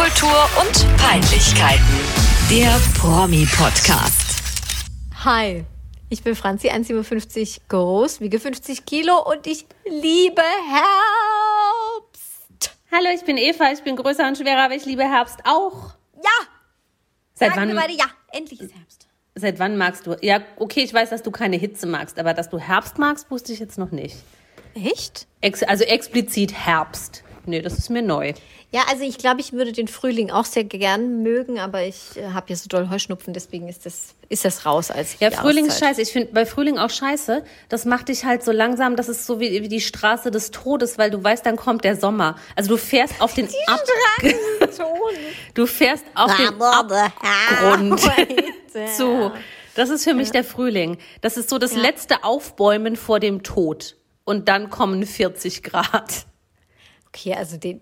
Popkultur und Peinlichkeiten. Der Promi-Podcast. Hi, ich bin Franzi, 1,57 groß, wiege 50 Kilo und ich liebe Herbst. Hallo, ich bin Eva, ich bin größer und schwerer, aber ich liebe Herbst auch. Ja! Seit Sagen wann, wir beide ja, endlich ist Herbst. seit wann magst du? Ja, okay, ich weiß, dass du keine Hitze magst, aber dass du Herbst magst, wusste ich jetzt noch nicht. Echt? Ex also explizit Herbst. Nee, das ist mir neu. Ja, also ich glaube, ich würde den Frühling auch sehr gern mögen, aber ich äh, habe ja so doll Heuschnupfen, deswegen ist das, ist das raus als Ja, Frühling ist scheiße. Ich finde bei Frühling auch scheiße. Das macht dich halt so langsam, das ist so wie, wie die Straße des Todes, weil du weißt, dann kommt der Sommer. Also du fährst auf den Ab Du fährst auf den Abgrund zu. Das ist für mich der Frühling. Das ist so das letzte Aufbäumen vor dem Tod. Und dann kommen 40 Grad. Okay, also den,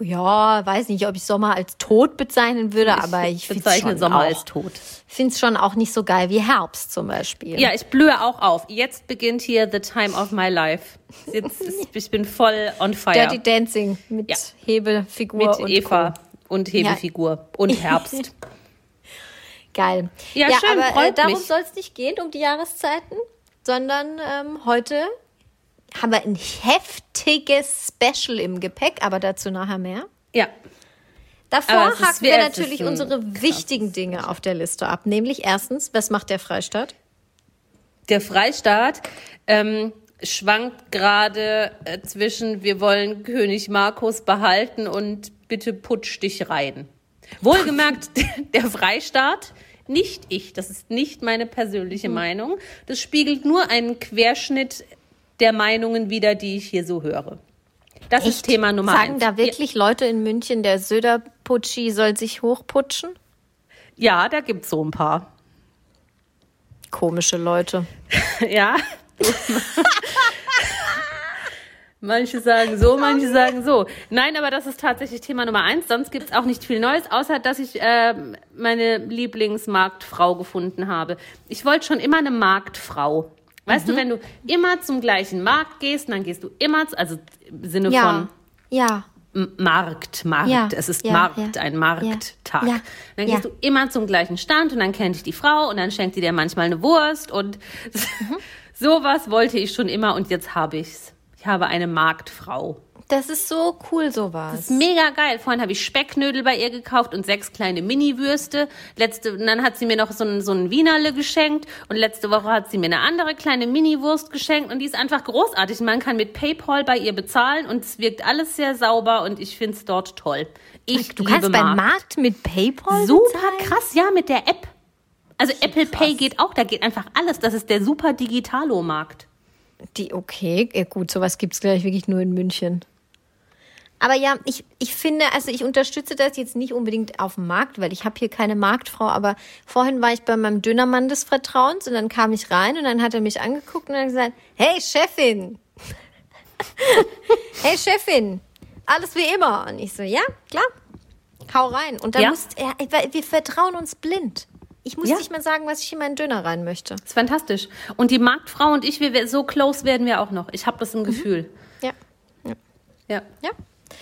ja, weiß nicht, ob ich Sommer als tot bezeichnen würde, aber ich finde bezeichne Sommer auch, als tot. finde es schon auch nicht so geil wie Herbst zum Beispiel. Ja, ich blühe auch auf. Jetzt beginnt hier the time of my life. Jetzt ist, ich bin voll on fire. Dirty Dancing mit Ja. Hebefigur mit und Eva Co. und Hebefigur und Herbst. Geil. Ja, schön, aber äh, darum soll es nicht gehen, um die Jahreszeiten, sondern ähm, heute haben wir ein heftiges Special im Gepäck, aber dazu nachher mehr. ja. Davor haken wir natürlich unsere wichtigen Dinge auf der Liste ab. Nämlich erstens, was macht der Freistaat? Der Freistaat ähm, schwankt gerade äh, zwischen, wir wollen König Markus behalten und bitte putsch dich rein. Wohlgemerkt, der Freistaat, nicht ich, das ist nicht meine persönliche Hm. Meinung. Das spiegelt nur einen Querschnitt der Meinungen wider, die ich hier so höre. Das ist Thema Nummer Sagen eins. da wirklich Leute in München, der Söder-Putschi soll sich hochputschen? Ja, da gibt's so ein paar. Komische Leute. Ja. manche sagen so, manche sagen so. Nein, aber das ist tatsächlich Thema Nummer eins. Sonst gibt's auch nicht viel Neues, außer dass ich ähm, meine Lieblingsmarktfrau gefunden habe. Ich wollte schon immer eine Marktfrau. Weißt du, wenn du immer zum gleichen Markt gehst, dann gehst du immer, also im Sinne Ja. von Ja. Markt, Markt. Ja, Es ist ja, Markt, ein Markttag. ja, Dann gehst du immer zum gleichen Stand und dann kennt dich die Frau und dann schenkt die dir manchmal eine Wurst und Mhm. sowas wollte ich schon immer und jetzt habe ich's. Ich habe eine Marktfrau. Das ist so cool, sowas. Mega geil. Vorhin habe ich Specknödel bei ihr gekauft und sechs kleine Mini-Würste. Letzte, und dann hat sie mir noch so ein, so ein Wienerle geschenkt und letzte Woche hat sie mir eine andere kleine Mini-Wurst geschenkt und die ist einfach großartig. Man kann mit PayPal bei ihr bezahlen und es wirkt alles sehr sauber und ich finde es dort toll. Ich Du liebe kannst beim Markt. Markt mit PayPal Super bezahlen? krass, ja, mit der App. Also Apple Pay geht auch, da geht einfach alles. Das ist der super Digitalo-Markt. Die, okay, ja, gut, sowas gibt es gleich wirklich nur in München. Aber ja, ich, ich finde, also ich unterstütze das jetzt nicht unbedingt auf dem Markt, weil ich habe hier keine Marktfrau, aber vorhin war ich bei meinem Dönermann des Vertrauens und dann kam ich rein und dann hat er mich angeguckt und hat gesagt, hey Chefin, hey Chefin, alles wie immer. Und ich so, ja, klar, hau rein. Und dann Ja. musst, er, weil wir vertrauen uns blind. Ich muss Ja. nicht mal sagen, was ich in meinen Döner rein möchte. Das ist fantastisch. Und die Marktfrau und ich, wir, so close werden wir auch noch. Ich habe das im Gefühl. Ja, Ja. ja.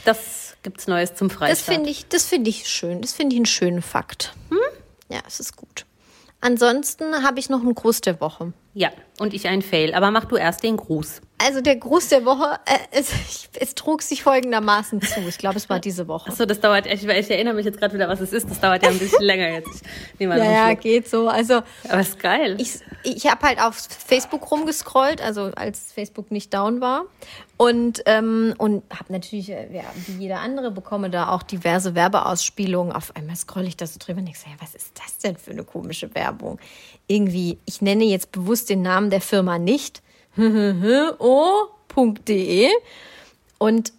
Das gibt's Neues zum Freistaat. Das finde ich, das finde ich schön. Das finde ich einen schönen Fakt. Ja, es ist gut. Ansonsten habe ich noch einen Gruß der Woche. Ja, und ich ein Fail. Aber mach du erst den Gruß. Also der Gruß der Woche, äh, es, es trug sich folgendermaßen zu. Ich glaube, es war diese Woche. Achso, das dauert, ich, ich erinnere mich jetzt gerade wieder, was es ist. Das dauert ja ein bisschen länger jetzt. Ich nehme mal Ja, ja, einen geht so. Also Aber ist geil. ich, ich habe halt auf Facebook rumgescrollt, also als Facebook nicht down war. Und, ähm, und habe natürlich, äh, ja, wie jeder andere, bekomme da auch diverse Werbeausspielungen. Auf einmal scroll ich da so drüber und denke, ja, was ist das denn für eine komische Werbung? Irgendwie, ich nenne jetzt bewusst den Namen der Firma nicht. o.de und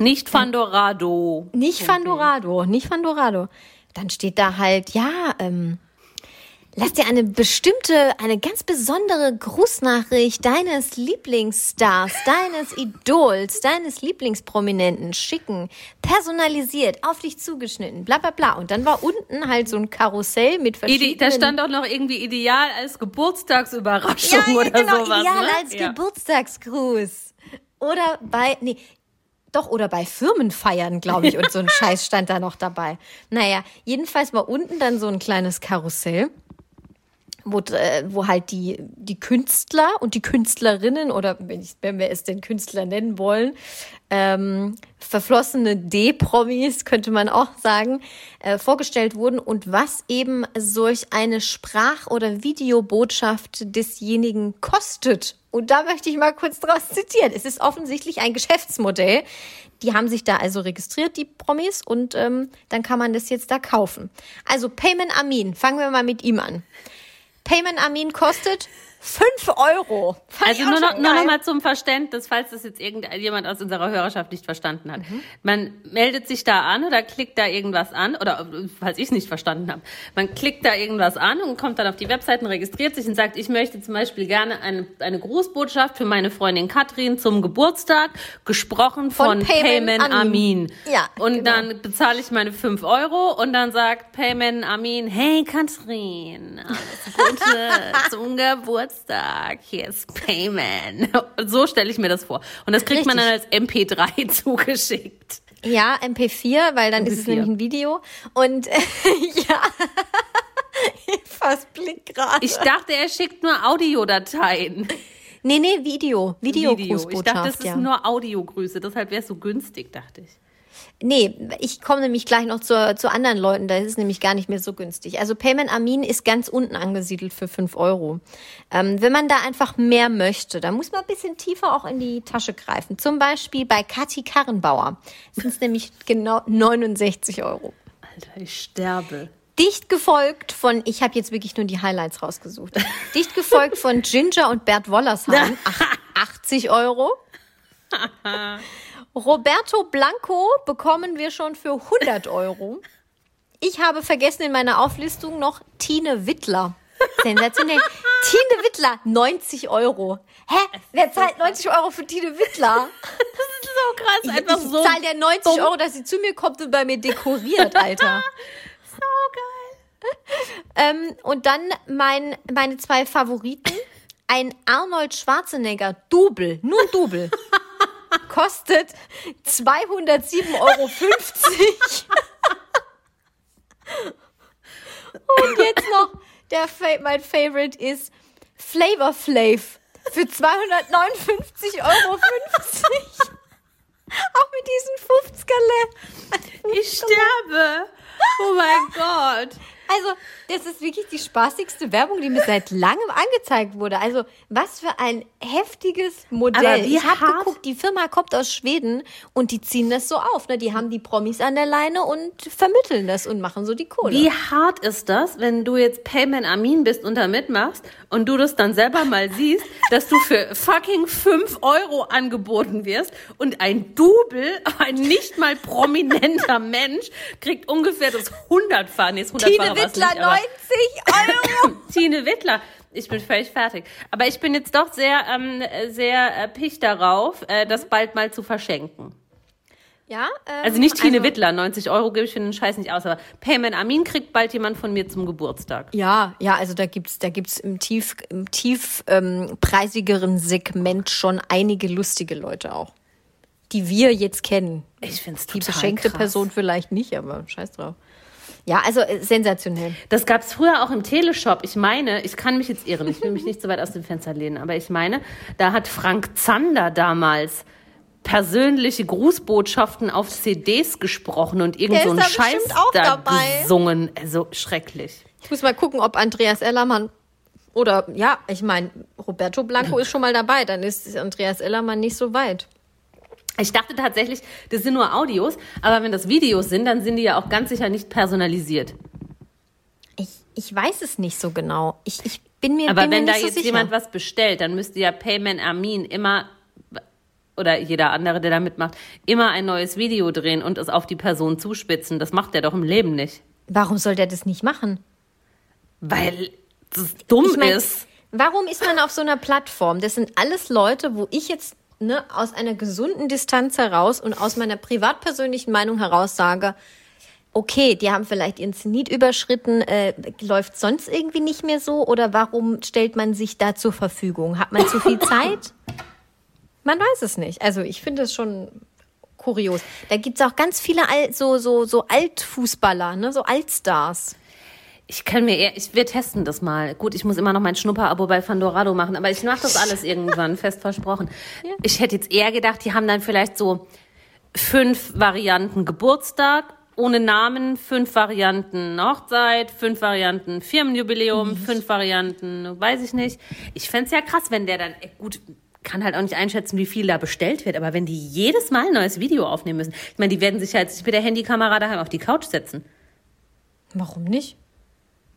Nicht Fandorado. nicht Fandorado, nicht Fandorado. Dann steht da halt, ja, ähm, lass dir eine bestimmte, eine ganz besondere Grußnachricht deines Lieblingsstars, deines Idols, deines Lieblingsprominenten schicken, personalisiert, auf dich zugeschnitten, bla bla bla. Und dann war unten halt so ein Karussell mit Ide verschiedenen... da stand auch noch irgendwie ideal als Geburtstagsüberraschung ja, ja, oder genau, sowas. ideal ne? als ja. Geburtstagsgruß. Oder bei, nee, Doch, oder bei Firmenfeiern, glaube ich, und so ein Scheiß stand da noch dabei. Naja, jedenfalls war unten dann so ein kleines Karussell wo, äh, wo halt die, die Künstler und die Künstlerinnen oder wenn, ich, wenn wir es den Künstler nennen wollen, ähm, verflossene D-Promis, könnte man auch sagen, äh, vorgestellt wurden und was eben solch eine Sprach- oder Videobotschaft desjenigen kostet. Und da möchte ich mal kurz draus zitieren. Es ist offensichtlich ein Geschäftsmodell. Die haben sich da also registriert, die Promis, und ähm, dann kann man das jetzt da kaufen. Also Payment Amin, fangen wir mal mit ihm an. Payment Amin kostet 5 Euro. Fand also nur noch, nur noch mal zum Verständnis, falls das jetzt irgendjemand aus unserer Hörerschaft nicht verstanden hat. Mhm. Man meldet sich da an oder klickt da irgendwas an oder falls ich es nicht verstanden habe, man klickt da irgendwas an und kommt dann auf die Webseiten, registriert sich und sagt, ich möchte zum Beispiel gerne eine, eine Grußbotschaft für meine Freundin Katrin zum Geburtstag, gesprochen von, von Amin. Amin. Ja, und genau. dann bezahle ich meine 5 Euro und dann sagt Payment Amin, hey Katrin, alles Gute zum Geburtstag. Geburtstag, hier ist Payman. So stelle ich mir das vor. Und das kriegt Richtig. man dann als MP3 zugeschickt. Ja, MP4, weil dann MP4. ist es nämlich ein Video. Und äh, ja, ich fass Blick gerade. Ich dachte, er schickt nur Audiodateien. Nee, nee, Video. Video. Video. Ich dachte, das ist ja. nur Audiogrüße, deshalb wäre es so günstig, dachte ich. Nee, ich komme nämlich gleich noch zu, zu anderen Leuten, da ist es nämlich gar nicht mehr so günstig. Also Payment Amin ist ganz unten angesiedelt für 5 Euro. Ähm, wenn man da einfach mehr möchte, dann muss man ein bisschen tiefer auch in die Tasche greifen. Zum Beispiel bei Kathi Karrenbauer sind es nämlich genau 69 Euro. Alter, ich sterbe. Dicht gefolgt von, ich habe jetzt wirklich nur die Highlights rausgesucht. Dicht gefolgt von Ginger und Bert Wollersheim, 80 Euro. Roberto Blanco bekommen wir schon für 100 Euro. Ich habe vergessen in meiner Auflistung noch Tine Wittler. Sensationell. Tine Wittler, 90 Euro. Hä? Wer zahlt 90 Euro für Tine Wittler? Das ist so krass, einfach ich, ich so. Ich zahle der 90 dumm. Euro, dass sie zu mir kommt und bei mir dekoriert, Alter. so geil. Ähm, und dann mein, meine zwei Favoriten. Ein Arnold Schwarzenegger Double, nur ein Double kostet 207,50 Euro. Und jetzt noch der mein Favorite ist Flavor Flav für 259,50 Euro. Auch mit diesen 50 Ich sterbe. Oh mein Gott. Also, das ist wirklich die spaßigste Werbung, die mir seit langem angezeigt wurde. Also, was für ein heftiges Modell. ich habe geguckt, die Firma kommt aus Schweden und die ziehen das so auf. Ne? Die haben die Promis an der Leine und vermitteln das und machen so die Kohle. Wie hart ist das, wenn du jetzt Payment Amin bist und da mitmachst und du das dann selber mal siehst, dass du für fucking 5 Euro angeboten wirst und ein Double, ein nicht mal prominenter Mensch, kriegt ungefähr das 100-fache. Nee, 100 Wittler, nicht, 90 Euro. Tine Wittler. Ich bin völlig fertig. Aber ich bin jetzt doch sehr, ähm, sehr äh, picht darauf, äh, das bald mal zu verschenken. Ja, ähm, also nicht Tine also, Wittler, 90 Euro gebe ich für den Scheiß nicht aus, aber Payment Amin kriegt bald jemand von mir zum Geburtstag. Ja, ja, also da gibt's, da gibt's im tief, im tief ähm, preisigeren Segment schon einige lustige Leute auch, die wir jetzt kennen. Ich finde es total Die beschenkte krass. Person vielleicht nicht, aber scheiß drauf. Ja, also äh, sensationell. Das gab es früher auch im Teleshop. Ich meine, ich kann mich jetzt irren, ich will mich nicht so weit aus dem Fenster lehnen, aber ich meine, da hat Frank Zander damals persönliche Grußbotschaften auf CDs gesprochen und irgend so einen Scheiß da dabei. gesungen. Also schrecklich. Ich muss mal gucken, ob Andreas Ellermann oder ja, ich meine, Roberto Blanco ist schon mal dabei, dann ist Andreas Ellermann nicht so weit. Ich dachte tatsächlich, das sind nur Audios, aber wenn das Videos sind, dann sind die ja auch ganz sicher nicht personalisiert. Ich, ich weiß es nicht so genau. Ich, ich bin mir Aber bin wenn mir da nicht jetzt so sicher. jemand was bestellt, dann müsste ja Payment Armin immer oder jeder andere, der da mitmacht, immer ein neues Video drehen und es auf die Person zuspitzen. Das macht der doch im Leben nicht. Warum soll der das nicht machen? Weil das dumm ich mein, ist. Warum ist man auf so einer Plattform? Das sind alles Leute, wo ich jetzt ne, aus einer gesunden Distanz heraus und aus meiner privatpersönlichen Meinung heraus sage, okay, die haben vielleicht ihren Zenit überschritten, äh, läuft sonst irgendwie nicht mehr so oder warum stellt man sich da zur Verfügung? Hat man zu viel Zeit? Man weiß es nicht. Also ich finde es schon kurios. Da gibt's auch ganz viele Al so, so, so Altfußballer, ne? so Altstars. Ich kann mir eher, ich, wir testen das mal. Gut, ich muss immer noch mein Schnupper-Abo bei Fandorado machen, aber ich mache das alles irgendwann, fest versprochen. Ja. Ich hätte jetzt eher gedacht, die haben dann vielleicht so fünf Varianten Geburtstag, ohne Namen, fünf Varianten Hochzeit, fünf Varianten Firmenjubiläum, fünf Varianten, weiß ich nicht. Ich fänd's ja krass, wenn der dann, äh, gut, kann halt auch nicht einschätzen, wie viel da bestellt wird, aber wenn die jedes Mal ein neues Video aufnehmen müssen, ich meine, die werden sich ja jetzt nicht mit der Handykamera daheim auf die Couch setzen. Warum nicht?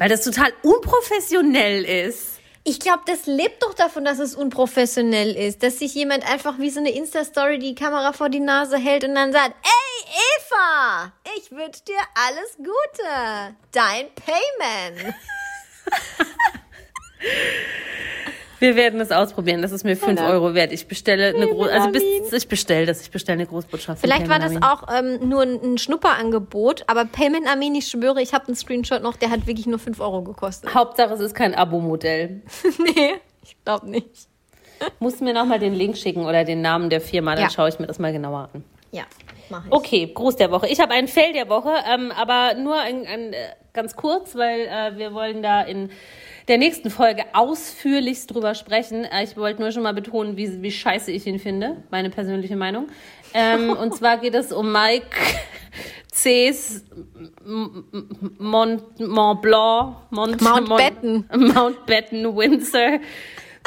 Weil das total unprofessionell ist. Ich glaube, das lebt doch davon, dass es unprofessionell ist, dass sich jemand einfach wie so eine Insta-Story die Kamera vor die Nase hält und dann sagt, ey Eva, ich wünsche dir alles Gute. Dein Payman. Wir werden es ausprobieren. Das ist mir 5 Oder? Euro wert. Ich bestelle eine große, also bis ich bestelle das. Ich bestelle eine Großbotschaft. Vielleicht war das auch ähm, nur ein, ein Schnupperangebot, aber Payment Armin, ich schwöre, ich habe einen Screenshot noch, der hat wirklich nur 5 Euro gekostet. Hauptsache, es ist kein Abo-Modell. nee, ich glaube nicht. Musst mir nochmal den Link schicken oder den Namen der Firma, dann Ja. schaue ich mir das mal genauer an. Ja, mach ich. Okay, Gruß der Woche. Ich habe einen Fail der Woche, ähm, aber nur ein, ein, äh, ganz kurz, weil äh, wir wollen da in der nächsten Folge ausführlichst drüber sprechen. Äh, ich wollte nur schon mal betonen, wie, wie scheiße ich ihn finde, meine persönliche Meinung. Ähm, und zwar geht es um Mike C's Mont, Mont Blanc, Mont, Mountbatten. Mountbatten, Windsor.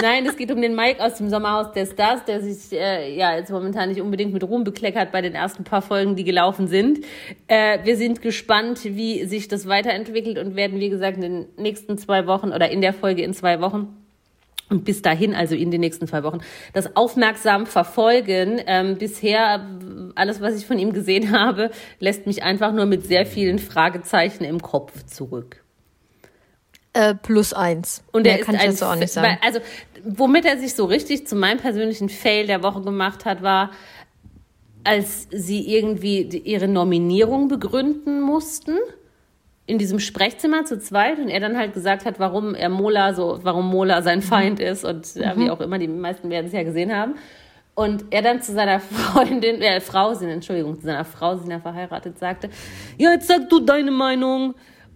Nein, es geht um den Mike aus dem Sommerhaus der Stars, der sich äh, ja jetzt momentan nicht unbedingt mit Ruhm bekleckert bei den ersten paar Folgen, die gelaufen sind. Äh, wir sind gespannt, wie sich das weiterentwickelt und werden, wie gesagt, in den nächsten zwei Wochen oder in der Folge in zwei Wochen und bis dahin, also in den nächsten zwei Wochen, das aufmerksam verfolgen. Ähm, bisher, alles, was ich von ihm gesehen habe, lässt mich einfach nur mit sehr vielen Fragezeichen im Kopf zurück. Äh, plus eins. Und er ist kann ein, dazu auch nicht sagen. Also, womit er sich so richtig zu meinem persönlichen Fail der Woche gemacht hat, war, als sie irgendwie ihre Nominierung begründen mussten in diesem Sprechzimmer zu zweit und er dann halt gesagt hat, warum er Mola so, warum Mola sein Feind ist und ja, wie auch immer, die meisten werden es ja gesehen haben. Und er dann zu seiner Freundin, äh, Frau, sind, Entschuldigung, zu seiner Frau, sie verheiratet, sagte, ja, jetzt sag du deine Meinung.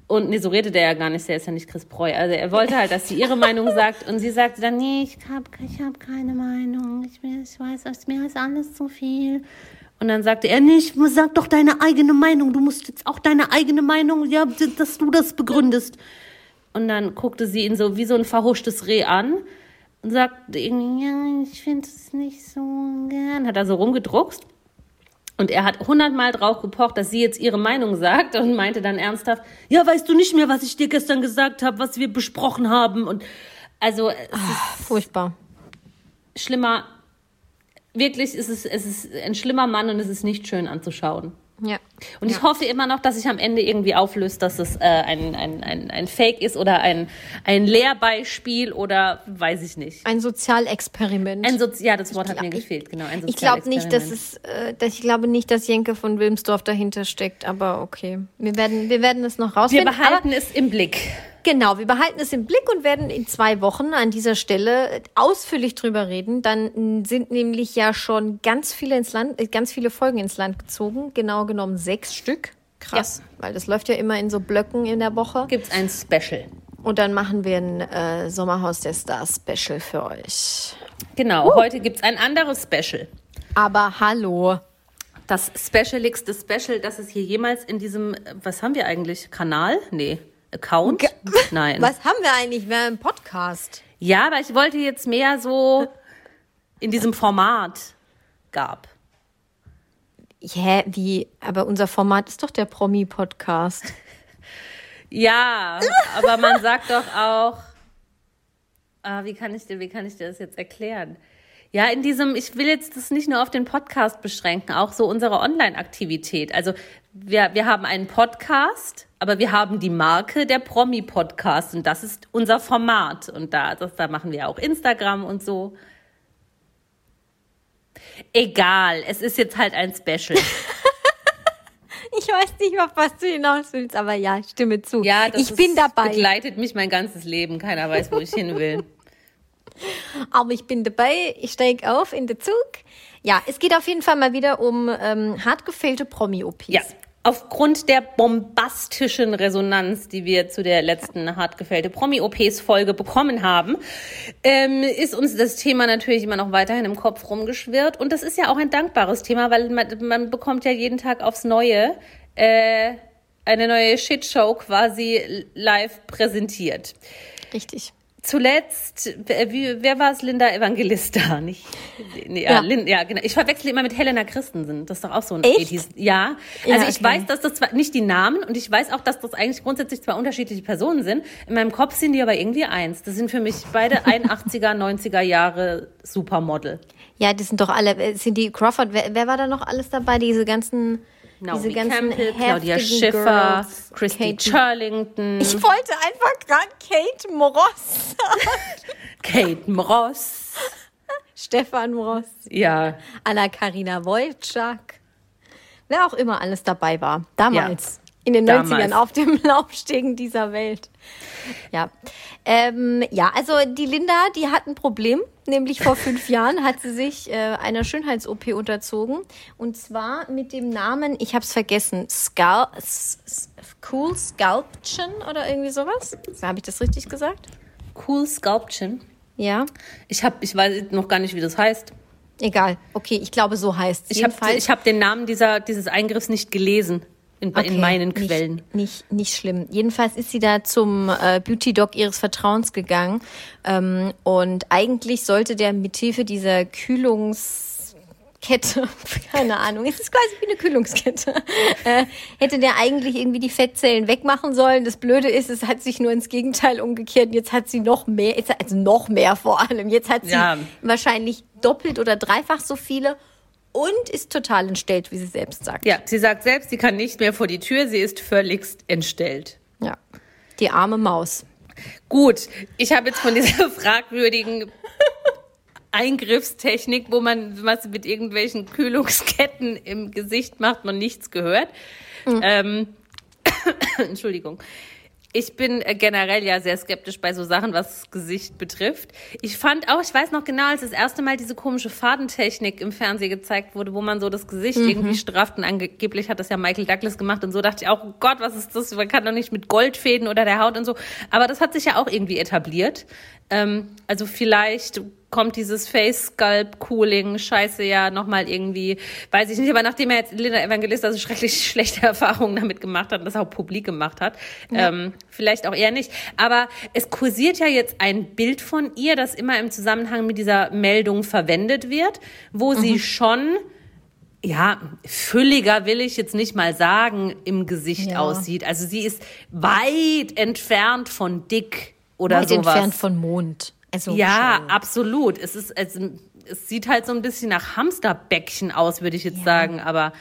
Und nee, so redet er ja gar nicht, der ist ja nicht Chris Preu. Also er wollte halt, dass sie ihre Meinung sagt und sie sagte dann, nee, ich hab, ich hab keine Meinung, ich, ich weiß, es- mir ist alles zu viel. Und dann sagte er, nicht, sag doch deine eigene Meinung, du musst jetzt auch deine eigene Meinung, ja, dass du das begründest. Und dann guckte sie ihn so wie so ein verhuschtes Reh an und sagte irgendwie, ja, ich finde es nicht so gern. Hat er so rumgedruckst. Und er hat hundertmal drauf gepocht, dass sie jetzt ihre Meinung sagt und meinte dann ernsthaft, ja, weißt du nicht mehr, was ich dir gestern gesagt habe, was wir besprochen haben. Und also es ist Furchtbar. schlimmer, wirklich ist es, es ist ein schlimmer Mann und es ist nicht schön anzuschauen. Ja. Und ich hoffe immer noch, dass sich am Ende irgendwie auflöst, dass es äh, ein, ein, ein, ein Fake ist oder ein, ein Lehrbeispiel oder weiß ich nicht. Ein Sozialexperiment. Ein Sozi ja, das Wort hat glaub- mir gefehlt, genau. Ein ich glaube nicht, dass es, äh, dass ich glaube nicht, dass Jenke von Wilmsdorf dahinter steckt, aber okay. Wir werden, wir werden es noch Wir rausfinden. aber behalten es im Blick. Genau, wir behalten es im Blick und werden in zwei Wochen an dieser Stelle ausführlich drüber reden. Dann sind nämlich ja schon ganz viele ins Land, äh, ganz viele Folgen ins Land gezogen. Genau genommen sechs Stück. Krass, weil das läuft ja immer in so Blöcken in der Woche. Gibt es ein Special. Und dann machen wir ein äh, Sommerhaus der Stars Special für euch. Genau, heute gibt es ein anderes Special. Aber hallo. Das specialigste Special, das es hier jemals in diesem, äh, was haben wir eigentlich? Kanal? Nee. Account? Ge- Nein. Was haben wir eigentlich? Wir haben einen Podcast. Ja, aber ich wollte jetzt mehr so in diesem Format gab. Hä, wie? Aber unser Format ist doch der Promi-Podcast. Ja, aber man sagt doch auch, ah, wie kann ich dir, wie kann ich dir das jetzt erklären? Ja, in diesem, ich will jetzt das nicht nur auf den Podcast beschränken, auch so unsere Online-Aktivität. Also wir, wir haben einen Podcast, aber wir haben die Marke der Promi-Podcast und das ist unser Format. Und da, das, da machen wir auch Instagram und so. Egal, es ist jetzt halt ein Special. Ich weiß nicht, auf was du hinaus willst, aber ja, ich stimme zu. Ja, das ich bin ist- dabei. begleitet mich mein ganzes Leben. Keiner weiß, wo ich hin will. Aber ich bin dabei, ich steige auf in den Zug. Ja, es geht auf jeden Fall mal wieder um ähm, hart gefehlte Promi-OPs. Ja. Aufgrund der bombastischen Resonanz, die wir zu der letzten hart gefällte Promi-OPs-Folge bekommen haben, ähm, ist uns das Thema natürlich immer noch weiterhin im Kopf rumgeschwirrt. Und das ist ja auch ein dankbares Thema, weil man, man bekommt ja jeden Tag aufs Neue äh, eine neue Shitshow quasi live präsentiert. Richtig. Zuletzt, wer war es? Linda Evangelista, nicht? Nee, ja. Lin, ja, genau. Ich verwechsel immer mit Helena Christensen. Das ist doch auch so ein Echt? 80s. Ja. Also ja, ich weiß, dass das zwar nicht die Namen und ich weiß auch, dass das eigentlich grundsätzlich zwei unterschiedliche Personen sind. In meinem Kopf sind die aber irgendwie eins. Das sind für mich beide 81er, 90er Jahre Supermodel. Ja, die sind doch alle, äh, sind die Crawford, wer, wer war da noch alles dabei? Diese ganzen Naomi diese ganzen Campbell, Claudia Schiffer, Girls, Christy Kate. Charlington. Ich wollte einfach gerade Kate Moros Kate Moros. Stefan Moros. Ja. Anna-Karina Wojcik. Wer auch immer alles dabei war. Damals. In den Damals. 90ern auf dem Laufstegen dieser Welt. Ja. Ähm, ja, also die Linda, die hat ein Problem. Nämlich vor fünf Jahren hat sie sich äh, einer Schönheits-OP unterzogen. Und zwar mit dem Namen, ich habe es vergessen, Scul Cool Sculption oder irgendwie sowas. Habe ich das richtig gesagt? Cool Sculption? Ja. Ich, hab, ich weiß noch gar nicht, wie das heißt. Egal. Okay, ich glaube, so heißt es. Ich habe hab den Namen dieser, dieses Eingriffs nicht gelesen. In, okay, in meinen nicht, Quellen. Nicht, nicht schlimm. Jedenfalls ist sie da zum äh, Beauty Doc ihres Vertrauens gegangen. Ähm, und eigentlich sollte der mithilfe dieser Kühlungskette, keine Ahnung, es ist quasi wie eine Kühlungskette, äh, hätte der eigentlich irgendwie die Fettzellen wegmachen sollen. Das Blöde ist, es hat sich nur ins Gegenteil umgekehrt. Jetzt hat sie noch mehr, also noch mehr vor allem. Jetzt hat sie ja. wahrscheinlich doppelt oder dreifach so viele und ist total entstellt, wie sie selbst sagt. Ja, sie sagt selbst, sie kann nicht mehr vor die Tür, sie ist völligst entstellt. Ja, die arme Maus. Gut, ich habe jetzt von dieser fragwürdigen Eingriffstechnik, wo man was mit irgendwelchen Kühlungsketten im Gesicht macht, man nichts gehört. Mhm. Ähm, Entschuldigung. Ich bin äh, generell ja sehr skeptisch bei so Sachen, was das Gesicht betrifft. Ich fand auch, ich weiß noch genau, als das erste Mal diese komische Fadentechnik im Fernsehen gezeigt wurde, wo man so das Gesicht mhm. irgendwie strafft und angeblich hat das ja Michael Douglas gemacht und so dachte ich auch, oh Gott, was ist das? Man kann doch nicht mit Goldfäden oder der Haut und so. Aber das hat sich ja auch irgendwie etabliert. Ähm, also vielleicht kommt dieses Face Sculpt Cooling Scheiße ja nochmal irgendwie, weiß ich nicht, aber nachdem er jetzt Linda Evangelista so schrecklich schlechte Erfahrungen damit gemacht hat und das auch publik gemacht hat, ja. ähm, vielleicht auch eher nicht. Aber es kursiert ja jetzt ein Bild von ihr, das immer im Zusammenhang mit dieser Meldung verwendet wird, wo mhm. sie schon ja, fülliger will ich jetzt nicht mal sagen, im Gesicht ja. aussieht. Also sie ist weit entfernt von dick oder weit sowas. entfernt von Mond. Also ja, schon. absolut. Es ist, es, es sieht halt so ein bisschen nach Hamsterbäckchen aus, würde ich jetzt ja. sagen, aber.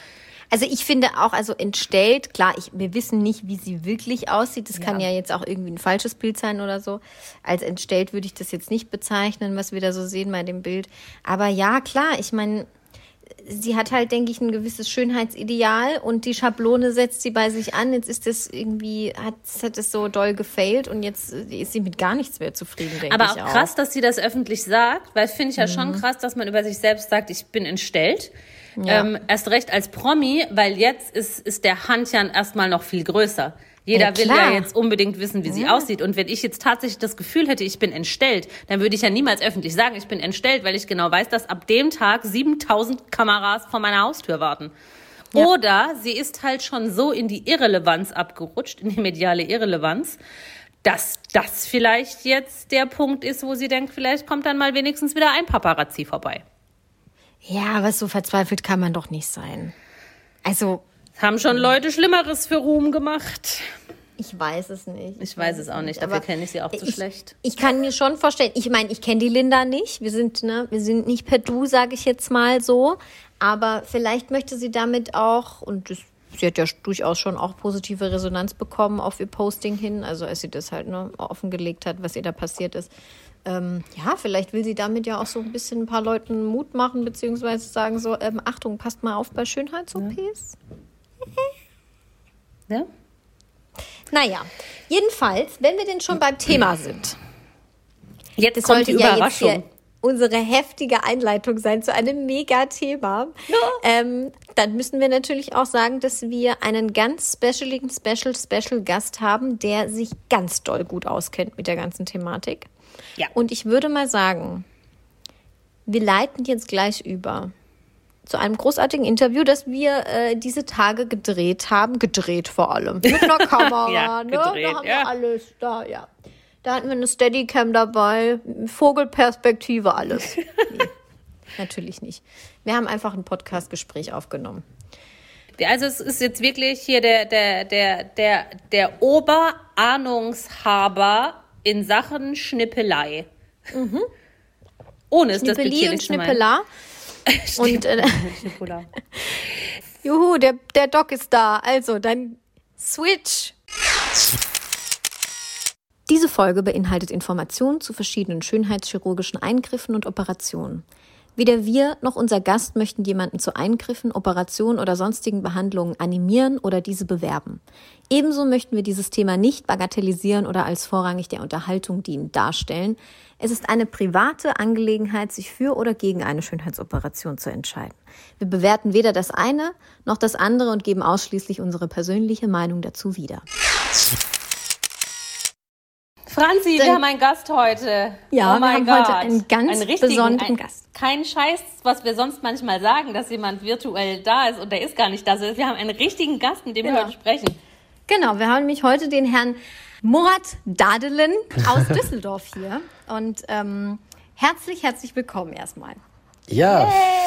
Also ich finde auch, also entstellt, klar, ich, wir wissen nicht, wie sie wirklich aussieht. Das ja. kann ja jetzt auch irgendwie ein falsches Bild sein oder so. Als entstellt würde ich das jetzt nicht bezeichnen, was wir da so sehen bei dem Bild. Aber ja, klar, ich meine, sie hat halt, denke ich, ein gewisses Schönheitsideal und die Schablone setzt sie bei sich an. Jetzt ist das irgendwie, hat, hat es so doll gefailt und jetzt ist sie mit gar nichts mehr zufrieden, denke ich. Aber auch krass, dass sie das öffentlich sagt, weil finde ich ja mhm. schon krass, dass man über sich selbst sagt, ich bin entstellt. Ja. Ähm, erst recht als Promi, weil jetzt ist, ist der Handjan erstmal noch viel größer. Jeder ja, will ja jetzt unbedingt wissen, wie sie ja. aussieht. Und wenn ich jetzt tatsächlich das Gefühl hätte, ich bin entstellt, dann würde ich ja niemals öffentlich sagen, ich bin entstellt, weil ich genau weiß, dass ab dem Tag 7000 Kameras vor meiner Haustür warten. Ja. Oder sie ist halt schon so in die Irrelevanz abgerutscht, in die mediale Irrelevanz, dass das vielleicht jetzt der Punkt ist, wo sie denkt, vielleicht kommt dann mal wenigstens wieder ein Paparazzi vorbei. Ja, aber so verzweifelt kann man doch nicht sein. Also. Haben schon Leute Schlimmeres für Ruhm gemacht. Ich weiß es nicht. Ich, ich weiß es auch nicht, dafür kenne ich sie auch zu ich, schlecht. Ich kann mir schon vorstellen, ich meine, ich kenne die Linda nicht. Wir sind, ne, wir sind nicht per Du, sage ich jetzt mal so. Aber vielleicht möchte sie damit auch, und das, sie hat ja durchaus schon auch positive Resonanz bekommen auf ihr Posting hin, also als sie das halt ne, offengelegt hat, was ihr da passiert ist. Ähm, ja, vielleicht will sie damit ja auch so ein bisschen ein paar Leuten Mut machen, beziehungsweise sagen so, ähm, Achtung, passt mal auf bei Schönheits-OPs. Ja. Ja. Naja, jedenfalls, wenn wir denn schon beim Thema sind. Jetzt kommt die Überraschung. Ja unsere heftige Einleitung sein zu einem Mega-Thema. Ja. Ähm, dann müssen wir natürlich auch sagen, dass wir einen ganz specialigen Special Special Gast haben, der sich ganz doll gut auskennt mit der ganzen Thematik. Ja. Und ich würde mal sagen, wir leiten jetzt gleich über zu einem großartigen Interview, das wir äh, diese Tage gedreht haben. Gedreht vor allem. Mit einer Kamera, ja, ne? Gedreht, da haben ja. wir alles da, ja. Da hatten wir eine Steadicam dabei, Vogelperspektive, alles. Nee, natürlich nicht. Wir haben einfach ein Podcastgespräch aufgenommen. Also es ist jetzt wirklich hier der, der, der, der, der Oberahnungshaber in Sachen Schnippelei. Mhm. Ohne es das und Schnippelar. und äh, Juhu, der, der Doc ist da. Also, dann Switch. Diese Folge beinhaltet Informationen zu verschiedenen schönheitschirurgischen Eingriffen und Operationen. Weder wir noch unser Gast möchten jemanden zu Eingriffen, Operationen oder sonstigen Behandlungen animieren oder diese bewerben. Ebenso möchten wir dieses Thema nicht bagatellisieren oder als vorrangig der Unterhaltung dienen darstellen. Es ist eine private Angelegenheit, sich für oder gegen eine Schönheitsoperation zu entscheiden. Wir bewerten weder das eine noch das andere und geben ausschließlich unsere persönliche Meinung dazu wieder. Franzi, wir haben einen Gast heute. Ja, oh wir haben God. heute einen ganz einen besonderen ein, Gast. Kein Scheiß, was wir sonst manchmal sagen, dass jemand virtuell da ist und der ist gar nicht da. Also wir haben einen richtigen Gast, mit dem ja. wir heute sprechen. Genau, wir haben nämlich heute den Herrn Murat Dadelen aus Düsseldorf hier. Und ähm, herzlich, herzlich willkommen erstmal. Ja, Yay!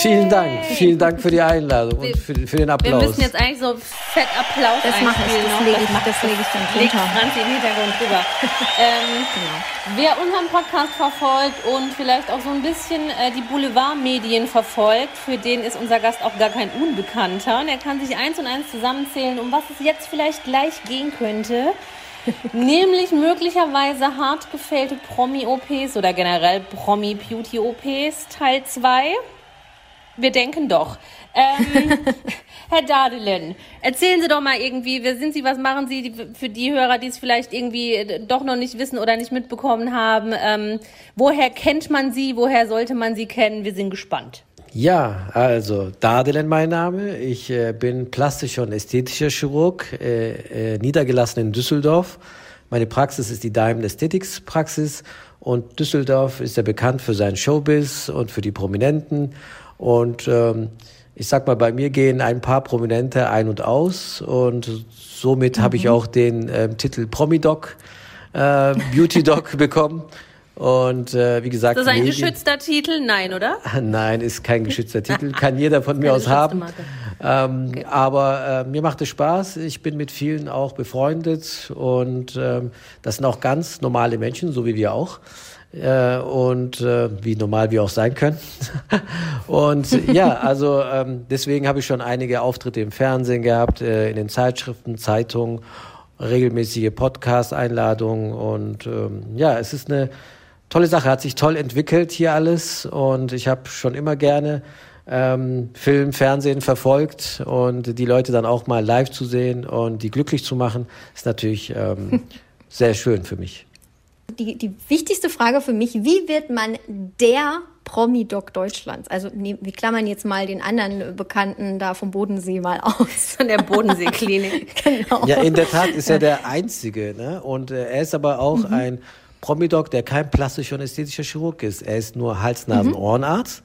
vielen Dank. Vielen Dank für die Einladung und für, für, den Applaus. Wir müssen jetzt eigentlich so fett Applaus das mache ich, das lege ich, das lege ich dann drunter. Legt Franzi im Hintergrund drüber. ähm, genau. Wer unseren Podcast verfolgt und vielleicht auch so ein bisschen äh, die Boulevardmedien verfolgt, für den ist unser Gast auch gar kein Unbekannter. Und er kann sich eins und eins zusammenzählen, um was es jetzt vielleicht gleich gehen könnte. Nämlich möglicherweise hart gefällte Promi-OPs oder generell Promi-Beauty-OPs Teil 2. Wir denken doch. Ähm, Herr Dadelen, erzählen Sie doch mal irgendwie, wer sind Sie, was machen Sie für die Hörer, die es vielleicht irgendwie doch noch nicht wissen oder nicht mitbekommen haben? Ähm, woher kennt man Sie, woher sollte man Sie kennen? Wir sind gespannt. Ja, also Dadelen mein Name. Ich äh, bin plastischer und ästhetischer Chirurg, äh, äh, niedergelassen in Düsseldorf. Meine Praxis ist die Diamond Aesthetics Praxis und Düsseldorf ist ja bekannt für seinen Showbiz und für die Prominenten. Und ähm, ich sag mal, bei mir gehen ein paar Prominente ein und aus und somit mhm. habe ich auch den ähm, Titel Promi-Doc, äh, Beauty-Doc bekommen. Und äh, wie gesagt, ist das ein geschützter Titel? Nein, oder? Nein, ist kein geschützter Titel. Kann jeder von mir aus haben. Ähm, okay. Aber äh, mir macht es Spaß. Ich bin mit vielen auch befreundet und ähm, das sind auch ganz normale Menschen, so wie wir auch. Äh, und äh, wie normal wir auch sein können. und ja, also ähm, deswegen habe ich schon einige Auftritte im Fernsehen gehabt, äh, in den Zeitschriften, Zeitungen, regelmäßige Podcast-Einladungen und ähm, ja, es ist eine tolle Sache, hat sich toll entwickelt hier alles und ich habe schon immer gerne ähm, Film, Fernsehen verfolgt und die Leute dann auch mal live zu sehen und die glücklich zu machen, ist natürlich ähm, sehr schön für mich. Die, die wichtigste Frage für mich, wie wird man der Promi-Doc Deutschlands? Also wir klammern jetzt mal den anderen Bekannten da vom Bodensee mal aus. Von der Bodenseeklinik. genau. Ja, in der Tat ist er der Einzige. Ne? Und äh, er ist aber auch mhm. ein Promidoc, der kein plastischer und ästhetischer Chirurg ist. Er ist nur Hals-, Nasen-, mhm. Ohrenarzt.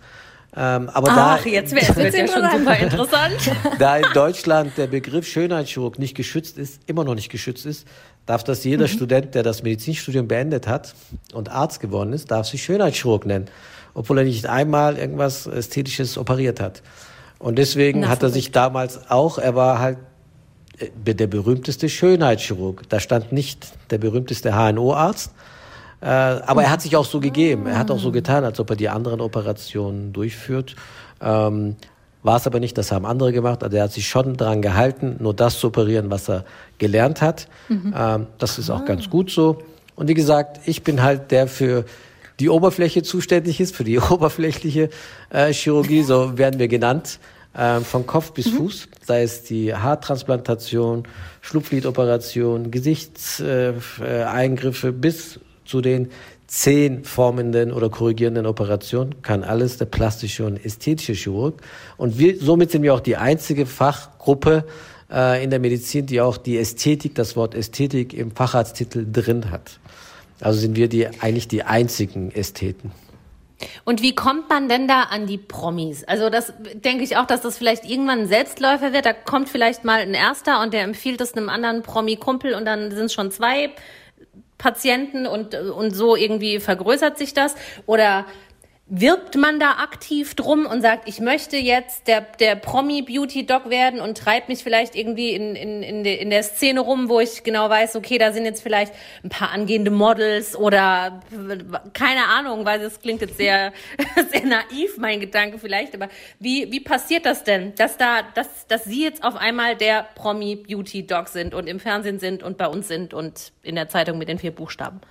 Ähm, aber Ach, da, jetzt wäre es ja schon super interessant. da in Deutschland der Begriff Schönheitschirurg nicht geschützt ist, immer noch nicht geschützt ist, darf das jeder mhm. Student, der das Medizinstudium beendet hat und Arzt geworden ist, darf sich Schönheitschirurg nennen, obwohl er nicht einmal irgendwas Ästhetisches operiert hat. Und deswegen Na, hat er sich damals auch, er war halt äh, der berühmteste Schönheitschirurg. Da stand nicht der berühmteste HNO-Arzt, äh, aber er hat sich auch so gegeben. Er hat auch so getan, als ob er die anderen Operationen durchführt. Ähm, war es aber nicht, das haben andere gemacht. Also er hat sich schon daran gehalten, nur das zu operieren, was er gelernt hat. Mhm. Ähm, das ist auch ah. ganz gut so. Und wie gesagt, ich bin halt der für die Oberfläche zuständig ist, für die oberflächliche äh, Chirurgie, so werden wir genannt, äh, von Kopf bis mhm. Fuß, sei es die Haartransplantation, Schlupflidoperation, Gesichtseingriffe äh, bis zu den zehn formenden oder korrigierenden Operationen kann alles der plastische und ästhetische Chirurg. Und wir, somit sind wir auch die einzige Fachgruppe äh, in der Medizin, die auch die Ästhetik, das Wort Ästhetik im Facharzttitel drin hat. Also sind wir die, eigentlich die einzigen Ästheten. Und wie kommt man denn da an die Promis? Also das denke ich auch, dass das vielleicht irgendwann ein Selbstläufer wird. Da kommt vielleicht mal ein Erster und der empfiehlt es einem anderen Promi-Kumpel und dann sind es schon zwei Patienten und, und so irgendwie vergrößert sich das. Oder wirbt man da aktiv drum und sagt, ich möchte jetzt der, der Promi-Beauty-Doc werden und treibt mich vielleicht irgendwie in, in, in, de, in der Szene rum, wo ich genau weiß, okay, da sind jetzt vielleicht ein paar angehende Models oder keine Ahnung, weil das klingt jetzt sehr, sehr naiv, mein Gedanke vielleicht, aber wie, wie passiert das denn, dass da, dass, dass Sie jetzt auf einmal der Promi-Beauty-Doc sind und im Fernsehen sind und bei uns sind und in der Zeitung mit den vier Buchstaben?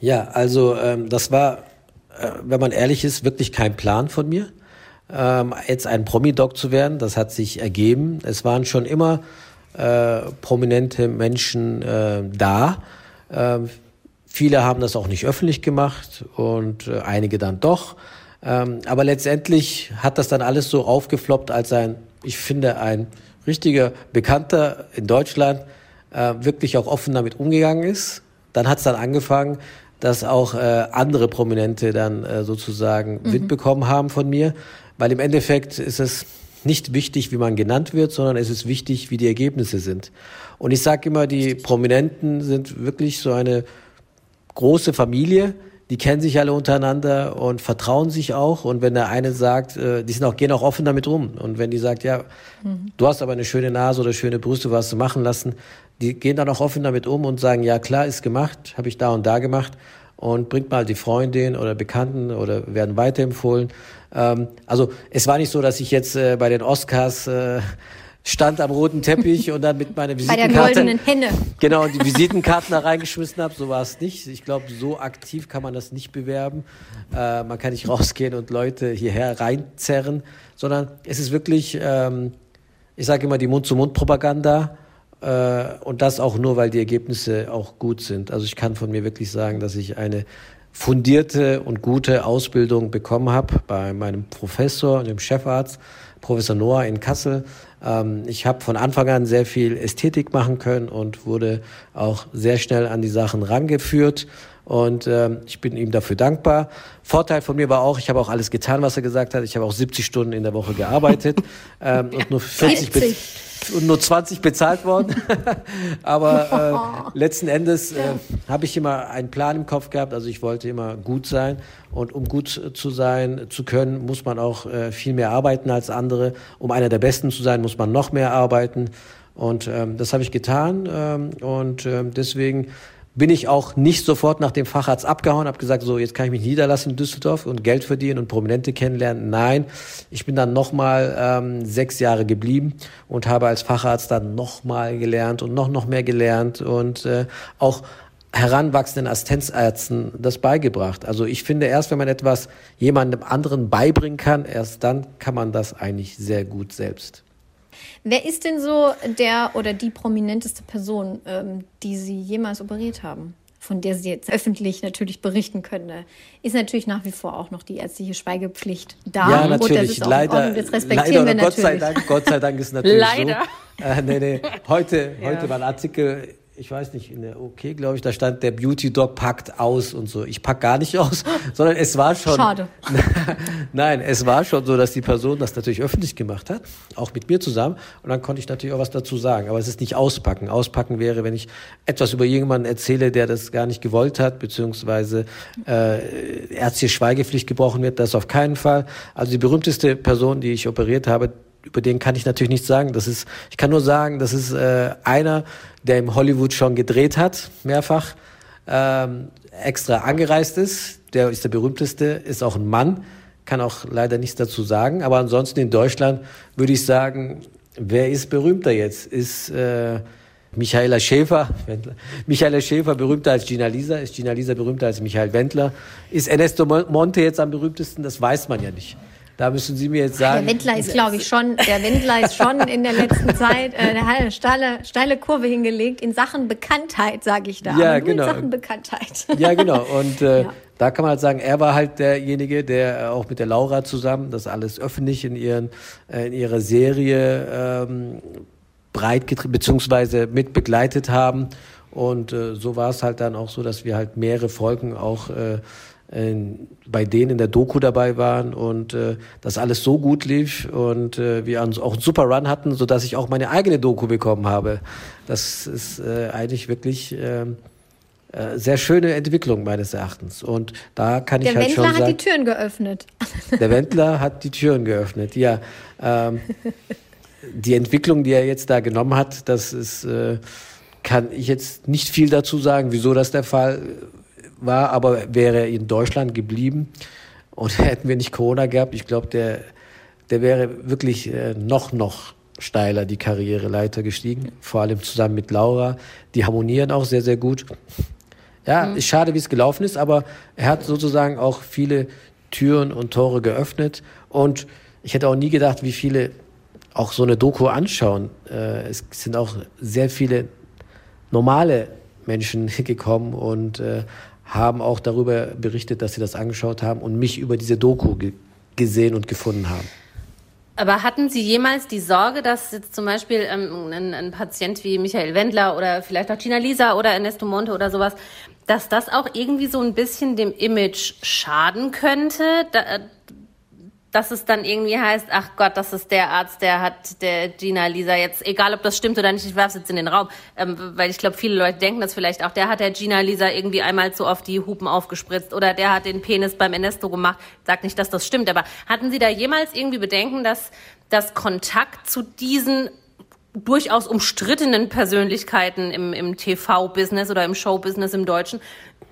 Ja, also ähm, das war wenn man ehrlich ist, wirklich kein Plan von mir. Ähm, jetzt ein Promi-Doc zu werden, das hat sich ergeben. Es waren schon immer äh, prominente Menschen äh, da. Äh, viele haben das auch nicht öffentlich gemacht und äh, einige dann doch. Ähm, aber letztendlich hat das dann alles so aufgefloppt, als ein, ich finde, ein richtiger Bekannter in Deutschland äh, wirklich auch offen damit umgegangen ist. Dann hat es dann angefangen, dass auch äh, andere Prominente dann äh, sozusagen mhm. Wind bekommen haben von mir, weil im Endeffekt ist es nicht wichtig, wie man genannt wird, sondern es ist wichtig, wie die Ergebnisse sind. Und ich sage immer, die Prominenten sind wirklich so eine große Familie, die kennen sich alle untereinander und vertrauen sich auch. Und wenn der eine sagt, äh, die sind auch, gehen auch offen damit um. Und wenn die sagt, ja, mhm. du hast aber eine schöne Nase oder schöne Brüste, was du machen lassen, die gehen dann auch offen damit um und sagen, ja klar, ist gemacht, habe ich da und da gemacht und bringt mal die Freundin oder Bekannten oder werden weiterempfohlen. Ähm, also es war nicht so, dass ich jetzt äh, bei den Oscars äh, stand am roten Teppich und dann mit meiner Visitenkarte. Bei der goldenen Henne. Genau, die Visitenkarten da reingeschmissen habe. So war es nicht. Ich glaube, so aktiv kann man das nicht bewerben. Äh, man kann nicht rausgehen und Leute hierher reinzerren, sondern es ist wirklich, ähm, ich sage immer, die Mund-zu-Mund-Propaganda. Äh, und das auch nur, weil die Ergebnisse auch gut sind. Also ich kann von mir wirklich sagen, dass ich eine fundierte und gute Ausbildung bekommen habe bei meinem Professor, dem Chefarzt, Professor Noah in Kassel. Ähm, ich habe von Anfang an sehr viel Ästhetik machen können und wurde auch sehr schnell an die Sachen rangeführt. Und ähm, ich bin ihm dafür dankbar. Vorteil von mir war auch, ich habe auch alles getan, was er gesagt hat. Ich habe auch 70 Stunden in der Woche gearbeitet ähm, und nur 40, 40 und nur 20 bezahlt worden. Aber äh, letzten Endes äh, habe ich immer einen Plan im Kopf gehabt. Also ich wollte immer gut sein. Und um gut zu sein zu können, muss man auch äh, viel mehr arbeiten als andere. Um einer der Besten zu sein, muss man noch mehr arbeiten. Und ähm, das habe ich getan. Ähm, und ähm, deswegen bin ich auch nicht sofort nach dem Facharzt abgehauen, habe gesagt, so jetzt kann ich mich niederlassen in Düsseldorf und Geld verdienen und Prominente kennenlernen. Nein, ich bin dann nochmal ähm, sechs Jahre geblieben und habe als Facharzt dann nochmal gelernt und noch noch mehr gelernt und äh, auch heranwachsenden Assistenzärzten das beigebracht. Also ich finde, erst wenn man etwas jemandem anderen beibringen kann, erst dann kann man das eigentlich sehr gut selbst. Wer ist denn so der oder die prominenteste Person, ähm, die Sie jemals operiert haben? Von der Sie jetzt öffentlich natürlich berichten können, ist natürlich nach wie vor auch noch die ärztliche Schweigepflicht da. Ja, natürlich. leider, das respektieren leider wir Gott sei Dank, Gott sei Dank ist natürlich leider. so. Äh, nee, nee. Heute, ja. heute war ein Artikel ich weiß nicht, in der OK, glaube ich, da stand, der Beauty Dog packt aus und so. Ich pack gar nicht aus, sondern es war schon. Schade. Nein, es war schon so, dass die Person das natürlich öffentlich gemacht hat, auch mit mir zusammen. Und dann konnte ich natürlich auch was dazu sagen. Aber es ist nicht auspacken. Auspacken wäre, wenn ich etwas über jemanden erzähle, der das gar nicht gewollt hat, beziehungsweise äh, ärztliche Schweigepflicht gebrochen wird. Das auf keinen Fall. Also die berühmteste Person, die ich operiert habe, über den kann ich natürlich nichts sagen. Das ist, ich kann nur sagen, das ist äh, einer, der im Hollywood schon gedreht hat, mehrfach, ähm, extra angereist ist. Der ist der berühmteste, ist auch ein Mann, kann auch leider nichts dazu sagen. Aber ansonsten in Deutschland würde ich sagen, wer ist berühmter jetzt? Ist äh, Michaela Schäfer, Wendler. Michaela Schäfer berühmter als Gina Lisa, ist Gina Lisa berühmter als Michael Wendler. Ist Ernesto Monte jetzt am berühmtesten? Das weiß man ja nicht. Da müssen Sie mir jetzt sagen. Der Wendler ist, glaube ich, schon, der Wendler ist schon in der letzten Zeit, äh, eine steile, steile Kurve hingelegt in Sachen Bekanntheit, sage ich da. Ja, genau. In Sachen Bekanntheit. Ja, genau. Und äh, Ja. da kann man halt sagen, er war halt derjenige, der äh, auch mit der Laura zusammen das alles öffentlich in, ihren, äh, in ihrer Serie ähm, breit getrieben, beziehungsweise mit begleitet haben. Und äh, so war es halt dann auch so, dass wir halt mehrere Folgen auch äh, bei denen in der Doku dabei waren und äh, das alles so gut lief und äh, wir auch einen super Run hatten, so dass ich auch meine eigene Doku bekommen habe. Das ist äh, eigentlich wirklich ähm, äh, sehr schöne Entwicklung meines Erachtens. Und da kann ich Der halt Wendler schon hat sagen, die Türen geöffnet. der Wendler hat die Türen geöffnet. Ja, ähm, die Entwicklung, die er jetzt da genommen hat, das ist, äh, kann ich jetzt nicht viel dazu sagen, wieso das der Fall war, aber wäre er in Deutschland geblieben und hätten wir nicht Corona gehabt, ich glaube, der, der wäre wirklich äh, noch, noch steiler die Karriereleiter gestiegen, vor allem zusammen mit Laura. Die harmonieren auch sehr, sehr gut. Ja, ist schade, wie es gelaufen ist, aber er hat sozusagen auch viele Türen und Tore geöffnet. Und ich hätte auch nie gedacht, wie viele auch so eine Doku anschauen. Äh, es sind auch sehr viele normale Menschen gekommen und äh, haben auch darüber berichtet, dass sie das angeschaut haben und mich über diese Doku ge gesehen und gefunden haben. Aber hatten Sie jemals die Sorge, dass jetzt zum Beispiel ähm, ein, ein Patient wie Michael Wendler oder vielleicht auch Gina Lisa oder Ernesto Monte oder sowas, dass das auch irgendwie so ein bisschen dem Image schaden könnte? Da, dass es dann irgendwie heißt, ach Gott, das ist der Arzt, der hat der Gina Lisa jetzt, egal ob das stimmt oder nicht, ich werfe es jetzt in den Raum, ähm, weil ich glaube, viele Leute denken das vielleicht auch, der hat der Gina Lisa irgendwie einmal zu oft die Hupen aufgespritzt oder der hat den Penis beim Ernesto gemacht. Sagt nicht, dass das stimmt, aber hatten Sie da jemals irgendwie Bedenken, dass das Kontakt zu diesen durchaus umstrittenen Persönlichkeiten im, im TV-Business oder im Show-Business im Deutschen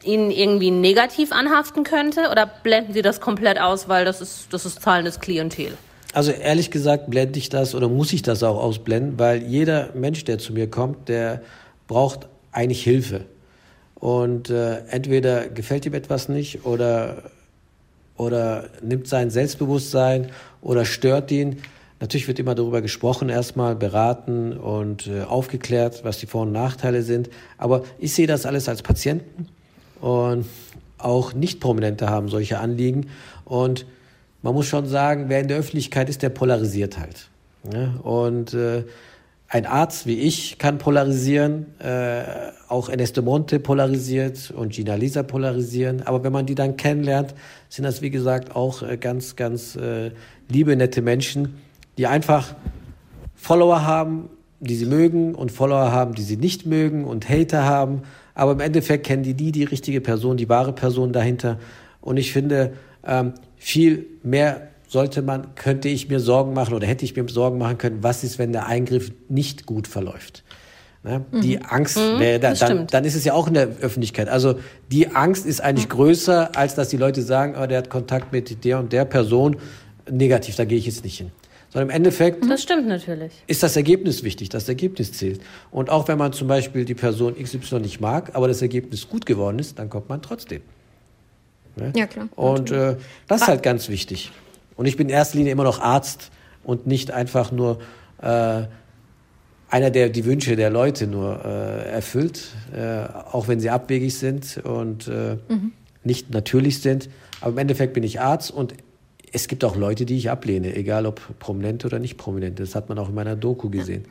Ihnen irgendwie negativ anhaften könnte? Oder blenden Sie das komplett aus, weil das ist, das ist zahlendes Klientel? Also ehrlich gesagt blende ich das oder muss ich das auch ausblenden, weil jeder Mensch, der zu mir kommt, der braucht eigentlich Hilfe. Und äh, entweder gefällt ihm etwas nicht oder, oder nimmt sein Selbstbewusstsein oder stört ihn. Natürlich wird immer darüber gesprochen, erstmal beraten und äh, aufgeklärt, was die Vor- und Nachteile sind. Aber ich sehe das alles als Patienten und auch Nicht-Prominente haben solche Anliegen. Und man muss schon sagen, wer in der Öffentlichkeit ist, der polarisiert halt. Und äh, ein Arzt wie ich kann polarisieren, äh, auch Ernesto Monte polarisiert und Gina Lisa polarisieren. Aber wenn man die dann kennenlernt, sind das, wie gesagt, auch äh, ganz, ganz liebe, nette Menschen, die einfach Follower haben, die sie mögen und Follower haben, die sie nicht mögen und Hater haben. Aber im Endeffekt kennen die die, die richtige Person, die wahre Person dahinter. Und ich finde, ähm, viel mehr sollte man, könnte ich mir Sorgen machen oder hätte ich mir Sorgen machen können, was ist, wenn der Eingriff nicht gut verläuft. Ne? Die Angst, wäre da, das dann, dann ist es ja auch in der Öffentlichkeit. Also die Angst ist eigentlich größer, als dass die Leute sagen, oh, der hat Kontakt mit der und der Person. Negativ, da gehe ich jetzt nicht hin. Sondern im Endeffekt Das stimmt natürlich. ist das Ergebnis wichtig, das Ergebnis zählt. Und auch wenn man zum Beispiel die Person XY nicht mag, aber das Ergebnis gut geworden ist, dann kommt man trotzdem. Ne? Ja, klar. Und äh, das ist halt ganz wichtig. Und ich bin in erster Linie immer noch Arzt und nicht einfach nur äh, einer, der die Wünsche der Leute nur äh, erfüllt, äh, auch wenn sie abwegig sind und äh, nicht natürlich sind. Aber im Endeffekt bin ich Arzt und es gibt auch Leute, die ich ablehne, egal ob prominente oder nicht prominente. Das hat man auch in meiner Doku gesehen.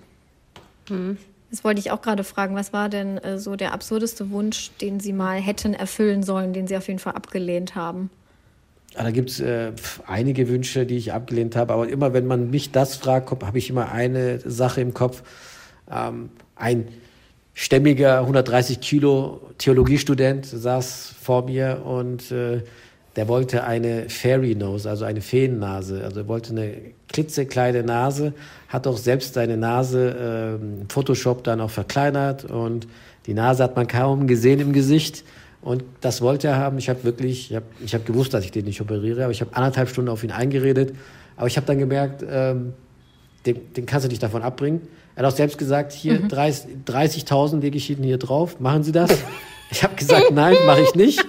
Das wollte ich auch gerade fragen. Was war denn äh, so der absurdeste Wunsch, den Sie mal hätten erfüllen sollen, den Sie auf jeden Fall abgelehnt haben? Ah, Da gibt es äh, einige Wünsche, die ich abgelehnt habe. Aber immer, wenn man mich das fragt, habe ich immer eine Sache im Kopf. Ähm, ein stämmiger, 130 Kilo Theologiestudent saß vor mir und äh, der wollte eine Fairy Nose, also eine Feennase. Also er wollte eine klitzekleine Nase, hat auch selbst seine Nase im Photoshop dann auch verkleinert und die Nase hat man kaum gesehen im Gesicht. Und das wollte er haben. Ich habe wirklich, ich habe ich hab gewusst, dass ich den nicht operiere, aber ich habe anderthalb Stunden auf ihn eingeredet. Aber ich habe dann gemerkt, ähm, den, den kannst du nicht davon abbringen. Er hat auch selbst gesagt, hier 30 30.000 lege ich Ihnen hier drauf, machen Sie das? Ich habe gesagt, nein, mache ich nicht.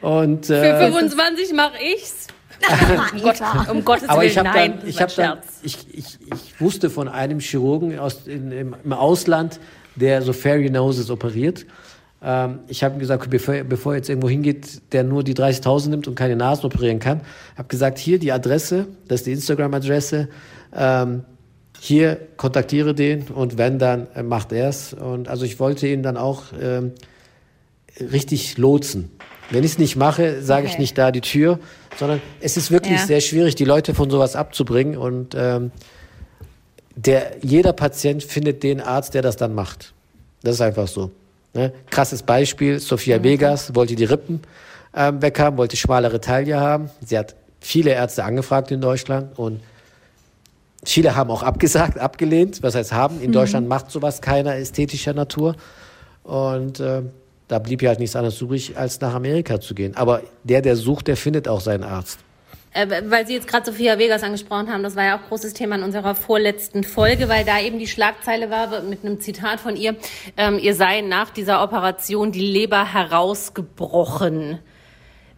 Und Für äh, 25 mache ich's. um, Gott, um Gottes Aber Willen, ich habe nein, dann, ich, hab dann ich, ich, ich wusste von einem Chirurgen aus, in, im, im Ausland, der so Fairy Noses operiert. Ähm, ich habe ihm gesagt, bevor, bevor er jetzt irgendwo hingeht, der nur die 30.000 nimmt und keine Nasen operieren kann, habe gesagt, hier die Adresse, das ist die Instagram-Adresse, ähm, hier kontaktiere den und wenn, dann äh, macht er es. Und also ich wollte ihn dann auch ähm, richtig lotsen. Wenn ich es nicht mache, sage okay. ich nicht da die Tür, sondern es ist wirklich ja. sehr schwierig, die Leute von sowas abzubringen und ähm, der, jeder Patient findet den Arzt, der das dann macht. Das ist einfach so. Ne? Krasses Beispiel, Sophia mhm. Vegas wollte die Rippen ähm, weghaben, wollte schmalere Taille haben. Sie hat viele Ärzte angefragt in Deutschland und viele haben auch abgesagt, abgelehnt. Was heißt haben? In mhm. Deutschland macht sowas keiner ästhetischer Natur. Und äh, da blieb ja halt nichts anderes übrig, als nach Amerika zu gehen. Aber der, der sucht, der findet auch seinen Arzt. Äh, weil Sie jetzt gerade Sophia Vegas angesprochen haben, das war ja auch großes Thema in unserer vorletzten Folge, weil da eben die Schlagzeile war mit einem Zitat von ihr, ähm, ihr sei nach dieser Operation die Leber herausgebrochen.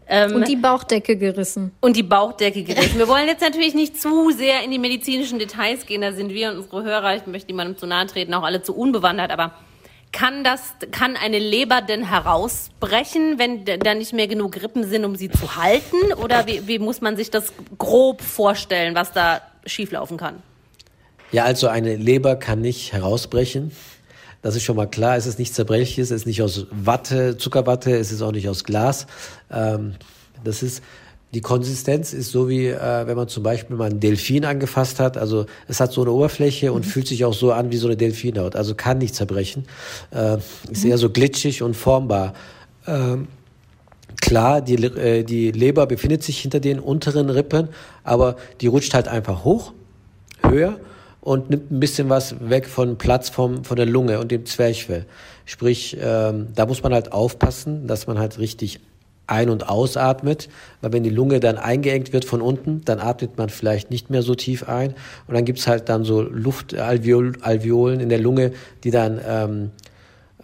Ähm, und die Bauchdecke gerissen. Und die Bauchdecke gerissen. Wir wollen jetzt natürlich nicht zu sehr in die medizinischen Details gehen, da sind wir und unsere Hörer, ich möchte niemandem zu nahe treten, auch alle zu unbewandert, aber kann das, kann eine Leber denn herausbrechen, wenn da nicht mehr genug Rippen sind, um sie zu halten? Oder wie, wie muss man sich das grob vorstellen, was da schieflaufen kann? Ja, also eine Leber kann nicht herausbrechen. Das ist schon mal klar. Es ist nicht zerbrechliches, es ist nicht aus Watte, Zuckerwatte, es ist auch nicht aus Glas. Ähm, das ist die Konsistenz ist so wie, äh, wenn man zum Beispiel mal einen Delfin angefasst hat. Also es hat so eine Oberfläche und mhm. fühlt sich auch so an wie so eine Delfinhaut. Also kann nicht zerbrechen. Äh, ist mhm. eher so glitschig und formbar. Ähm, klar, die, äh, die Leber befindet sich hinter den unteren Rippen, aber die rutscht halt einfach hoch, höher und nimmt ein bisschen was weg von Platz vom, von der Lunge und dem Zwerchfell. Sprich, ähm, da muss man halt aufpassen, dass man halt richtig ein- und ausatmet, weil wenn die Lunge dann eingeengt wird von unten, dann atmet man vielleicht nicht mehr so tief ein und dann gibt's halt dann so Luftalveolen in der Lunge, die dann ähm,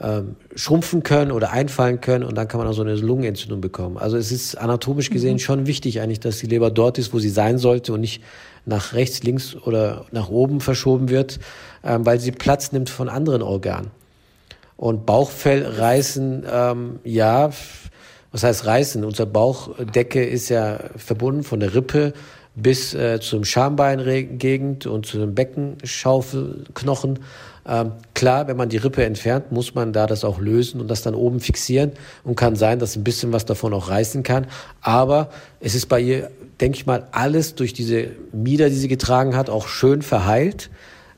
ähm, schrumpfen können oder einfallen können und dann kann man auch so eine Lungenentzündung bekommen. Also es ist anatomisch gesehen mhm. schon wichtig eigentlich, dass die Leber dort ist, wo sie sein sollte und nicht nach rechts, links oder nach oben verschoben wird, ähm, weil sie Platz nimmt von anderen Organen. Und Bauchfell reißen, ähm, ja, was heißt reißen? Unsere Bauchdecke ist ja verbunden von der Rippe bis äh, zum Schambeinregend und zu den Beckenschaufelknochen. Ähm, klar, wenn man die Rippe entfernt, muss man da das auch lösen und das dann oben fixieren und kann sein, dass ein bisschen was davon auch reißen kann. Aber es ist bei ihr, denke ich mal, alles durch diese Mieder, die sie getragen hat, auch schön verheilt.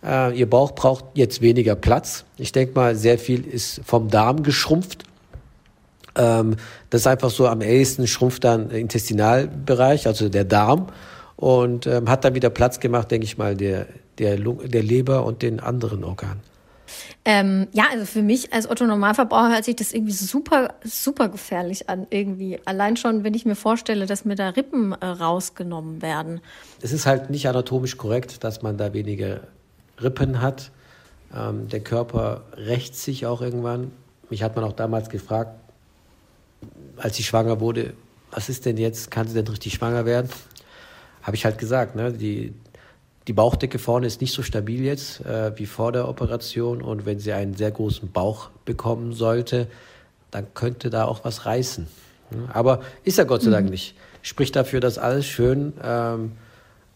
Äh, ihr Bauch braucht jetzt weniger Platz. Ich denke mal, sehr viel ist vom Darm geschrumpft ähm, das ist einfach so am ehesten schrumpft dann der Intestinalbereich, also der Darm, und ähm, hat dann wieder Platz gemacht, denke ich mal, der, der, der Leber und den anderen Organen. Ähm, ja, also für mich als Otto Normalverbraucher hört sich das irgendwie super, super gefährlich an, irgendwie. Allein schon, wenn ich mir vorstelle, dass mir da Rippen äh, rausgenommen werden. Es ist halt nicht anatomisch korrekt, dass man da weniger Rippen hat. Ähm, der Körper rächt sich auch irgendwann. Mich hat man auch damals gefragt, als sie schwanger wurde, was ist denn jetzt, kann sie denn richtig schwanger werden? Habe ich halt gesagt, ne, die, die Bauchdecke vorne ist nicht so stabil jetzt äh, wie vor der Operation und wenn sie einen sehr großen Bauch bekommen sollte, dann könnte da auch was reißen. Aber ist ja Gott sei Dank mhm. nicht. Spricht dafür, dass alles schön ähm,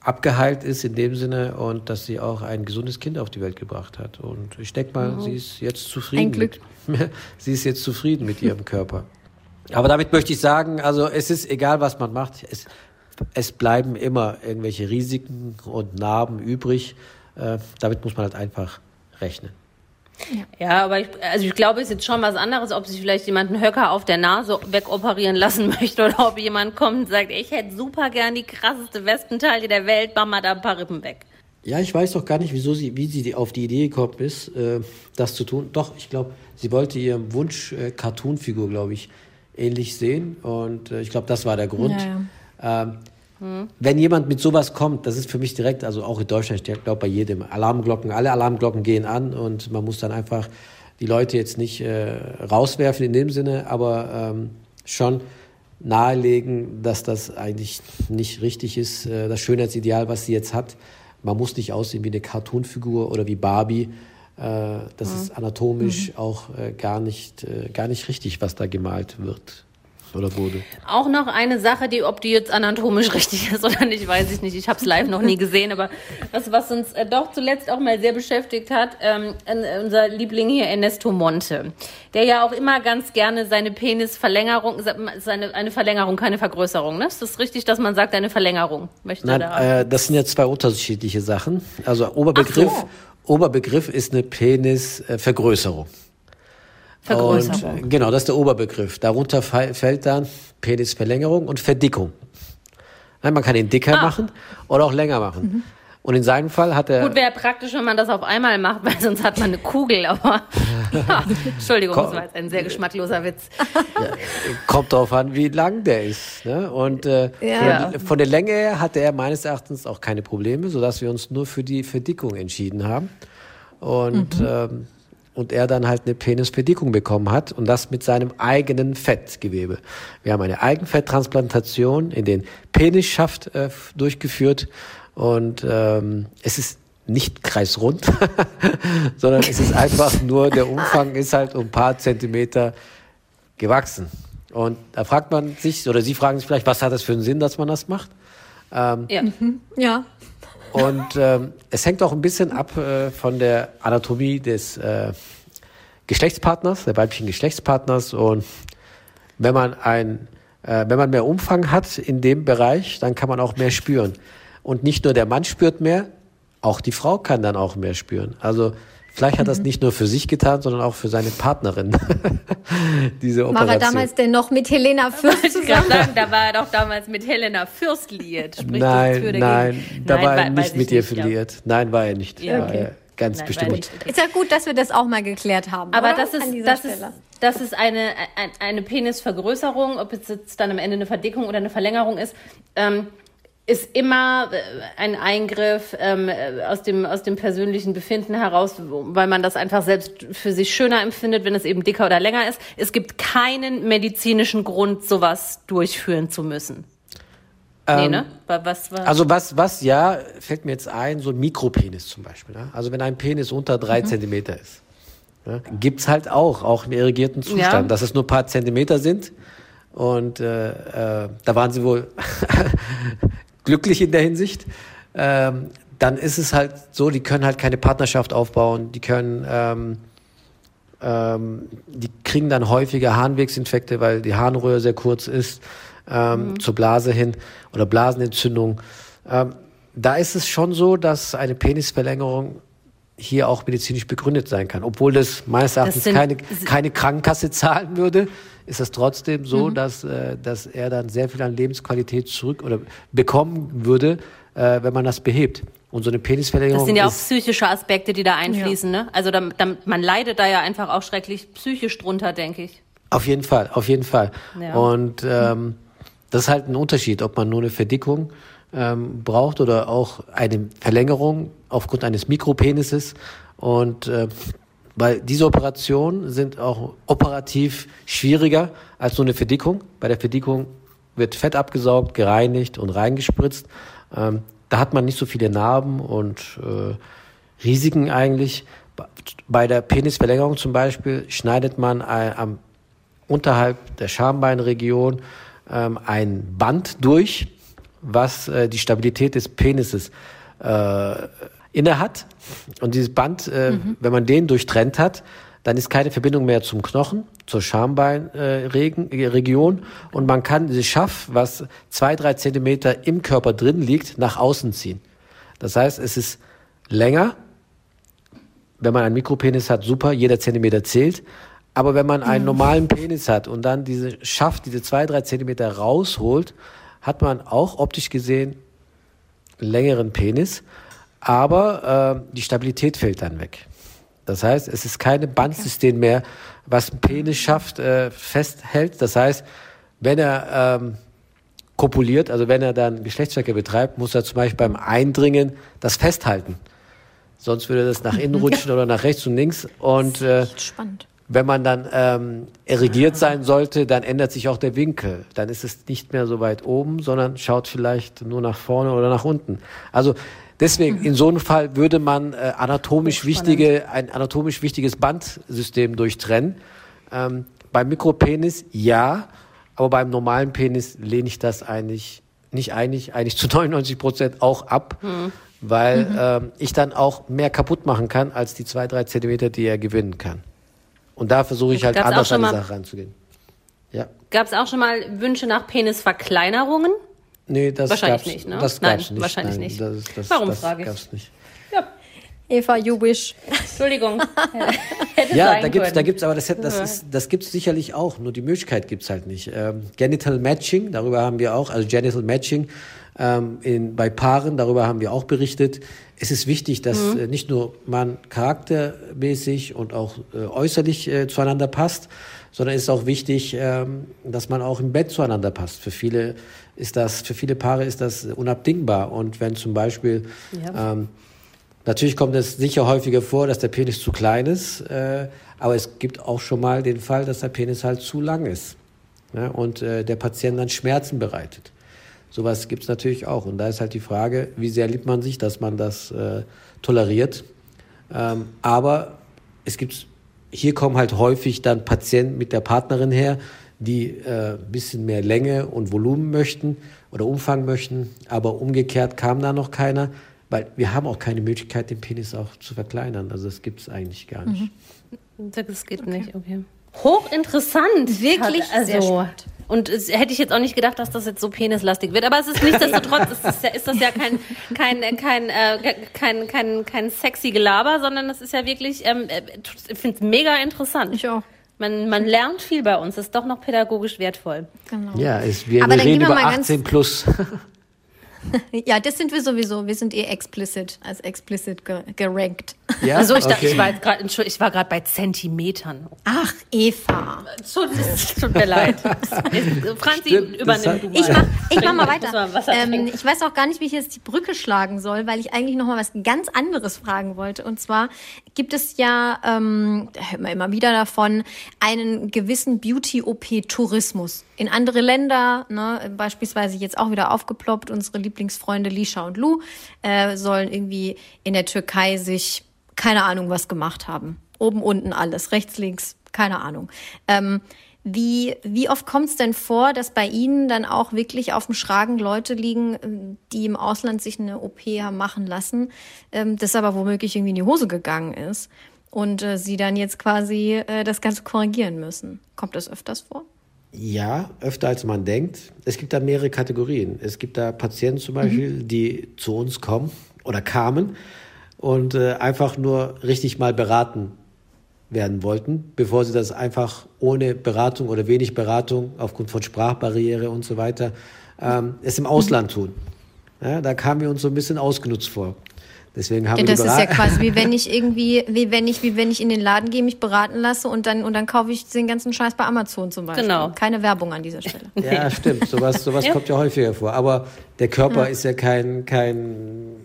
abgeheilt ist in dem Sinne und dass sie auch ein gesundes Kind auf die Welt gebracht hat. Und ich denke mal, wow. sie ist jetzt zufrieden. Ein Glück. Mit, sie ist jetzt zufrieden mit ihrem Körper. Aber damit möchte ich sagen, also es ist egal, was man macht, es, es bleiben immer irgendwelche Risiken und Narben übrig. Äh, damit muss man halt einfach rechnen. Ja, aber ich, also ich glaube, es ist jetzt schon was anderes, ob sich vielleicht jemand einen Höcker auf der Nase wegoperieren lassen möchte oder ob jemand kommt und sagt, ich hätte super gern die krasseste Westenteile der Welt, mach mal da ein paar Rippen weg. Ja, ich weiß doch gar nicht, wieso sie, wie sie auf die Idee gekommen ist, äh, das zu tun. Doch, ich glaube, sie wollte ihrem Wunsch äh, Cartoon-Figur, glaube ich, ähnlich sehen. Und äh, ich glaube, das war der Grund. Ja, ja. Ähm, hm. Wenn jemand mit sowas kommt, das ist für mich direkt, also auch in Deutschland, ich glaube bei jedem, Alarmglocken, alle Alarmglocken gehen an und man muss dann einfach die Leute jetzt nicht äh, rauswerfen in dem Sinne, aber ähm, schon nahelegen, dass das eigentlich nicht richtig ist. Äh, das Schönheitsideal, was sie jetzt hat, man muss nicht aussehen wie eine Cartoonfigur oder wie Barbie. Äh, das mhm. ist anatomisch mhm. auch äh, gar, nicht, gar nicht richtig, was da gemalt wird oder wurde. Auch noch eine Sache, die, ob die jetzt anatomisch richtig ist oder nicht, weiß ich nicht. Ich habe es live noch nie gesehen, aber was, was uns äh, doch zuletzt auch mal sehr beschäftigt hat, ähm, unser Liebling hier Ernesto Monte, der ja auch immer ganz gerne seine Penisverlängerung, seine eine Verlängerung, keine Vergrößerung, ne? Ist das richtig, dass man sagt, eine Verlängerung möchte Nein, da? Äh, das sind ja zwei unterschiedliche Sachen. Also Oberbegriff. Oberbegriff ist eine Penisvergrößerung. Vergrößerung. Und, genau, das ist der Oberbegriff. Darunter fällt dann Penisverlängerung und Verdickung. Man kann ihn dicker ah. machen oder auch länger machen. Mhm. Und in seinem Fall hat er. Gut, wäre praktisch, wenn man das auf einmal macht, weil sonst hat man eine Kugel, aber. ja. Entschuldigung, das war jetzt ein sehr geschmackloser Witz. Ja, kommt darauf an, wie lang der ist. Ne? Und äh, ja. von, von, der Länge her hatte er meines Erachtens auch keine Probleme, sodass wir uns nur für die Verdickung entschieden haben. Und mhm. ähm, und er dann halt eine Penisverdickung bekommen hat und das mit seinem eigenen Fettgewebe. Wir haben eine Eigenfetttransplantation in den Penisschaft äh, durchgeführt und ähm, es ist nicht kreisrund, sondern es ist einfach nur, der Umfang ist halt um ein paar Zentimeter gewachsen. Und da fragt man sich, oder Sie fragen sich vielleicht, was hat das für einen Sinn, dass man das macht? Ähm, ja. Mhm. ja. Und ähm, es hängt auch ein bisschen ab äh, von der Anatomie des äh, Geschlechtspartners, der weiblichen Geschlechtspartners. Und wenn man ein, äh, wenn man mehr Umfang hat in dem Bereich, dann kann man auch mehr spüren. Und nicht nur der Mann spürt mehr, auch die Frau kann dann auch mehr spüren. Also Vielleicht hat er das mhm. nicht nur für sich getan, sondern auch für seine Partnerin. Diese Operation. War er damals denn noch mit Helena Fürst zusammen? Sagen, da war er doch damals mit Helena Fürst liiert. Sprich nein, nein, da nein, war er nicht mit ihr verliert. Nein, war er nicht. Ja, okay. Er ganz nein, bestimmt. Ist ja gut, dass wir das auch mal geklärt haben. Aber oder? das ist, das ist, das ist eine, eine Penisvergrößerung, ob es jetzt dann am Ende eine Verdickung oder eine Verlängerung ist. Ähm, ist immer äh, ein Eingriff ähm, äh, aus, dem, aus dem persönlichen Befinden heraus, weil man das einfach selbst für sich schöner empfindet, wenn es eben dicker oder länger ist. Es gibt keinen medizinischen Grund, sowas durchführen zu müssen. Ähm, nee, ne? Was, was? Also was, was ja, fällt mir jetzt ein, so ein Mikropenis zum Beispiel. Ne? Also wenn ein Penis unter drei mhm. Zentimeter ist, ne? gibt's halt auch, auch im irrigierten Zustand, ja. dass es nur ein paar Zentimeter sind. Und äh, äh, da waren sie wohl glücklich in der Hinsicht. Ähm, dann ist es halt so, die können halt keine Partnerschaft aufbauen, die können, ähm, ähm, die kriegen dann häufiger Harnwegsinfekte, weil die Harnröhre sehr kurz ist, ähm, mhm. zur Blase hin oder Blasenentzündung. Ähm, da ist es schon so, dass eine Penisverlängerung hier auch medizinisch begründet sein kann. Obwohl das meines Erachtens das keine, keine Krankenkasse zahlen würde, ist es trotzdem so, mhm. dass, äh, dass er dann sehr viel an Lebensqualität zurück oder bekommen würde, äh, wenn man das behebt. Und so eine Penisverlängerung. Das sind ja auch psychische Aspekte, die da einfließen, ja. ne? Also da, da, man leidet da ja einfach auch schrecklich psychisch drunter, denke ich. Auf jeden Fall, auf jeden Fall. Ja. Und ähm, das ist halt ein Unterschied, ob man nur eine Verdickung ähm, braucht oder auch eine Verlängerung aufgrund eines Mikropenises. Und äh, weil diese Operationen sind auch operativ schwieriger als so eine Verdickung. Bei der Verdickung wird Fett abgesaugt, gereinigt und reingespritzt. Ähm, da hat man nicht so viele Narben und äh, Risiken eigentlich. Bei der Penisverlängerung zum Beispiel schneidet man ein, am, unterhalb der Schambeinregion ähm, ein Band durch, was äh, die Stabilität des Penises äh, inne hat. Und dieses Band, äh, mhm. wenn man den durchtrennt hat, dann ist keine Verbindung mehr zum Knochen, zur Schambeinregion. Äh, und man kann dieses Schaff, was zwei, drei Zentimeter im Körper drin liegt, nach außen ziehen. Das heißt, es ist länger. Wenn man einen Mikropenis hat, super, jeder Zentimeter zählt. Aber wenn man einen mhm. normalen Penis hat und dann diese Schaft, diese zwei, drei Zentimeter rausholt, hat man auch optisch gesehen einen längeren Penis aber äh, die Stabilität fällt dann weg. Das heißt, es ist kein Bandsystem mehr, was ein Penis schafft, äh, festhält. Das heißt, wenn er ähm, kopuliert, also wenn er dann Geschlechtsverkehr betreibt, muss er zum Beispiel beim Eindringen das festhalten. Sonst würde das nach innen rutschen ja. oder nach rechts und links. Und äh, wenn man dann ähm, erigiert sein sollte, dann ändert sich auch der Winkel. Dann ist es nicht mehr so weit oben, sondern schaut vielleicht nur nach vorne oder nach unten. Also deswegen, in so einem Fall würde man äh, anatomisch wichtige, ein anatomisch wichtiges Bandsystem durchtrennen. Ähm, beim Mikropenis ja, aber beim normalen Penis lehne ich das eigentlich nicht eigentlich, eigentlich zu 99 Prozent auch ab, mhm. weil mhm. Ähm, ich dann auch mehr kaputt machen kann als die zwei, drei Zentimeter, die er gewinnen kann. Und da versuche ich halt Gab's anders an die Sache ranzugehen. Ja. Gab es auch schon mal Wünsche nach Penisverkleinerungen? Nee, das wahrscheinlich nicht, ne? Das Nein, nicht. wahrscheinlich Nein, nicht. Das, das, Warum das frage ich? Gab's nicht. Ja. Eva, you wish. Entschuldigung. ja, da gibt's, da gibt's, aber das, das, ist, das gibt's sicherlich auch. Nur die Möglichkeit gibt's halt nicht. Ähm, Genital Matching, darüber haben wir auch, also Genital Matching ähm, in, bei Paaren, darüber haben wir auch berichtet. Es ist wichtig, dass mhm. äh, nicht nur man charaktermäßig und auch äh, äußerlich äh, zueinander passt, sondern es ist auch wichtig, ähm, dass man auch im Bett zueinander passt. Für viele ist das, für viele Paare ist das unabdingbar. Und wenn zum Beispiel ja. ähm, Natürlich kommt es sicher häufiger vor, dass der Penis zu klein ist, äh, aber es gibt auch schon mal den Fall, dass der Penis halt zu lang ist ja, und äh, der Patient dann Schmerzen bereitet. Sowas gibt es natürlich auch. Und da ist halt die Frage, wie sehr liebt man sich, dass man das äh, toleriert. Ähm, aber es gibt, hier kommen halt häufig dann Patienten mit der Partnerin her, die äh, bisschen mehr Länge und Volumen möchten oder Umfang möchten. Aber umgekehrt kam da noch keiner. Weil wir haben auch keine Möglichkeit, den Penis auch zu verkleinern. Also das gibt es eigentlich gar nicht. Mhm. Das geht okay. nicht, okay. Hochinteressant. Wirklich also, sehr spannend. Und es, hätte ich jetzt auch nicht gedacht, dass das jetzt so penislastig wird. Aber es ist nichtsdestotrotz, ist, das ja, ist das ja kein, kein, kein, äh, kein, kein, kein sexy Gelaber, sondern es ist ja wirklich, ähm, äh, ich finde es mega interessant. Ich auch. Man, man lernt viel bei uns, ist doch noch pädagogisch wertvoll. Genau. Ja, es, wir, wir reden über 18 plus. ja, das sind wir sowieso. Wir sind eh explicit, als explicit gerankt. Ja? Also ich, okay. ich war gerade, ich war gerade bei Zentimetern. Ach, Eva. Tut, tut mir leid. Franzi, Stimmt, übernimm du mal. Ich mach, ich mach mal weiter. Ähm, ich weiß auch gar nicht, wie ich jetzt die Brücke schlagen soll, weil ich eigentlich noch mal was ganz anderes fragen wollte. Und zwar gibt es ja, ähm, da hört man immer wieder davon, einen gewissen Beauty-OP-Tourismus in andere Länder, ne, beispielsweise jetzt auch wieder aufgeploppt, unsere Lieblingsfreunde Lisha und Lou äh, sollen irgendwie in der Türkei sich keine Ahnung was gemacht haben. Oben, unten alles, rechts, links, keine Ahnung. Ähm, wie, wie oft kommt es denn vor, dass bei Ihnen dann auch wirklich auf dem Schragen Leute liegen, die im Ausland sich eine OP haben machen lassen, ähm, das aber womöglich irgendwie in die Hose gegangen ist und äh, Sie dann jetzt quasi äh, das Ganze korrigieren müssen? Kommt das öfters vor? Ja, öfter als man denkt. Es gibt da mehrere Kategorien. Es gibt da Patienten zum Beispiel, mhm. die zu uns kommen oder kamen und äh, einfach nur richtig mal beraten werden wollten, bevor sie das einfach ohne Beratung oder wenig Beratung aufgrund von Sprachbarriere und so weiter ähm, es im Ausland tun. Ja, da kamen wir uns so ein bisschen ausgenutzt vor. Deswegen haben ja, das ist ja quasi wie wenn ich irgendwie, wie wenn ich, wie wenn ich in den Laden gehe, mich beraten lasse und dann und dann kaufe ich den ganzen Scheiß bei Amazon zum Beispiel. Genau. Keine Werbung an dieser Stelle. Ja, stimmt. Sowas, sowas ja. kommt ja häufiger vor. Aber der Körper ja. ist ja kein, kein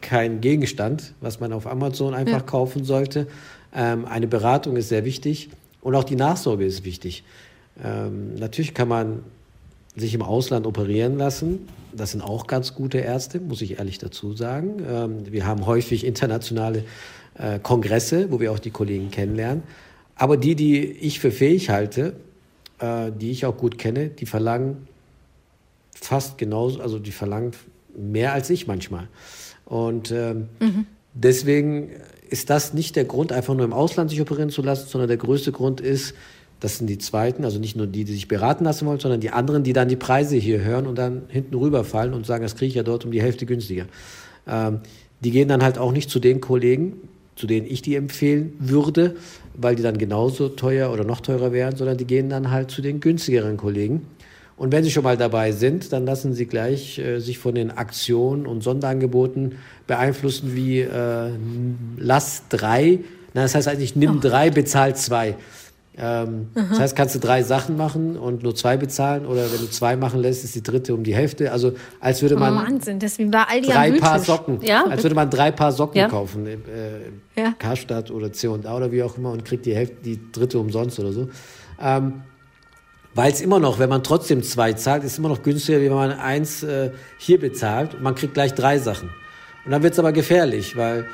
kein Gegenstand, was man auf Amazon einfach ja. kaufen sollte. Ähm, eine Beratung ist sehr wichtig und auch die Nachsorge ist wichtig. Ähm, natürlich kann man sich im Ausland operieren lassen. Das sind auch ganz gute Ärzte, muss ich ehrlich dazu sagen. Ähm, wir haben häufig internationale äh, Kongresse, wo wir auch die Kollegen kennenlernen. Aber die, die ich für fähig halte, äh, die ich auch gut kenne, die verlangen fast genauso, also die verlangen mehr als ich manchmal. Und ähm, mhm. deswegen ist das nicht der Grund, einfach nur im Ausland sich operieren zu lassen, sondern der größte Grund ist, das sind die Zweiten, also nicht nur die, die sich beraten lassen wollen, sondern die anderen, die dann die Preise hier hören und dann hinten rüberfallen und sagen, das kriege ich ja dort um die Hälfte günstiger. Ähm, die gehen dann halt auch nicht zu den Kollegen, zu denen ich die empfehlen würde, weil die dann genauso teuer oder noch teurer wären, sondern die gehen dann halt zu den günstigeren Kollegen. Und wenn Sie schon mal dabei sind, dann lassen Sie gleich äh, sich von den Aktionen und Sonderangeboten beeinflussen wie äh, lass drei. Na, das heißt eigentlich nimm oh. drei, bezahl zwei. Ähm, das heißt, kannst du drei Sachen machen und nur zwei bezahlen oder wenn du zwei machen lässt, ist die dritte um die Hälfte. Also als würde man Wahnsinn, das ist wie bei Aldi drei Paar Socken, ja? als würde man drei Paar Socken ja? kaufen, äh, ja. Karstadt oder C&A oder wie auch immer und kriegt die Hälfte, die dritte umsonst oder so. Ähm, weil es immer noch, wenn man trotzdem zwei zahlt, ist immer noch günstiger, wie wenn man eins äh, hier bezahlt und man kriegt gleich drei Sachen. Und dann wird es aber gefährlich, weil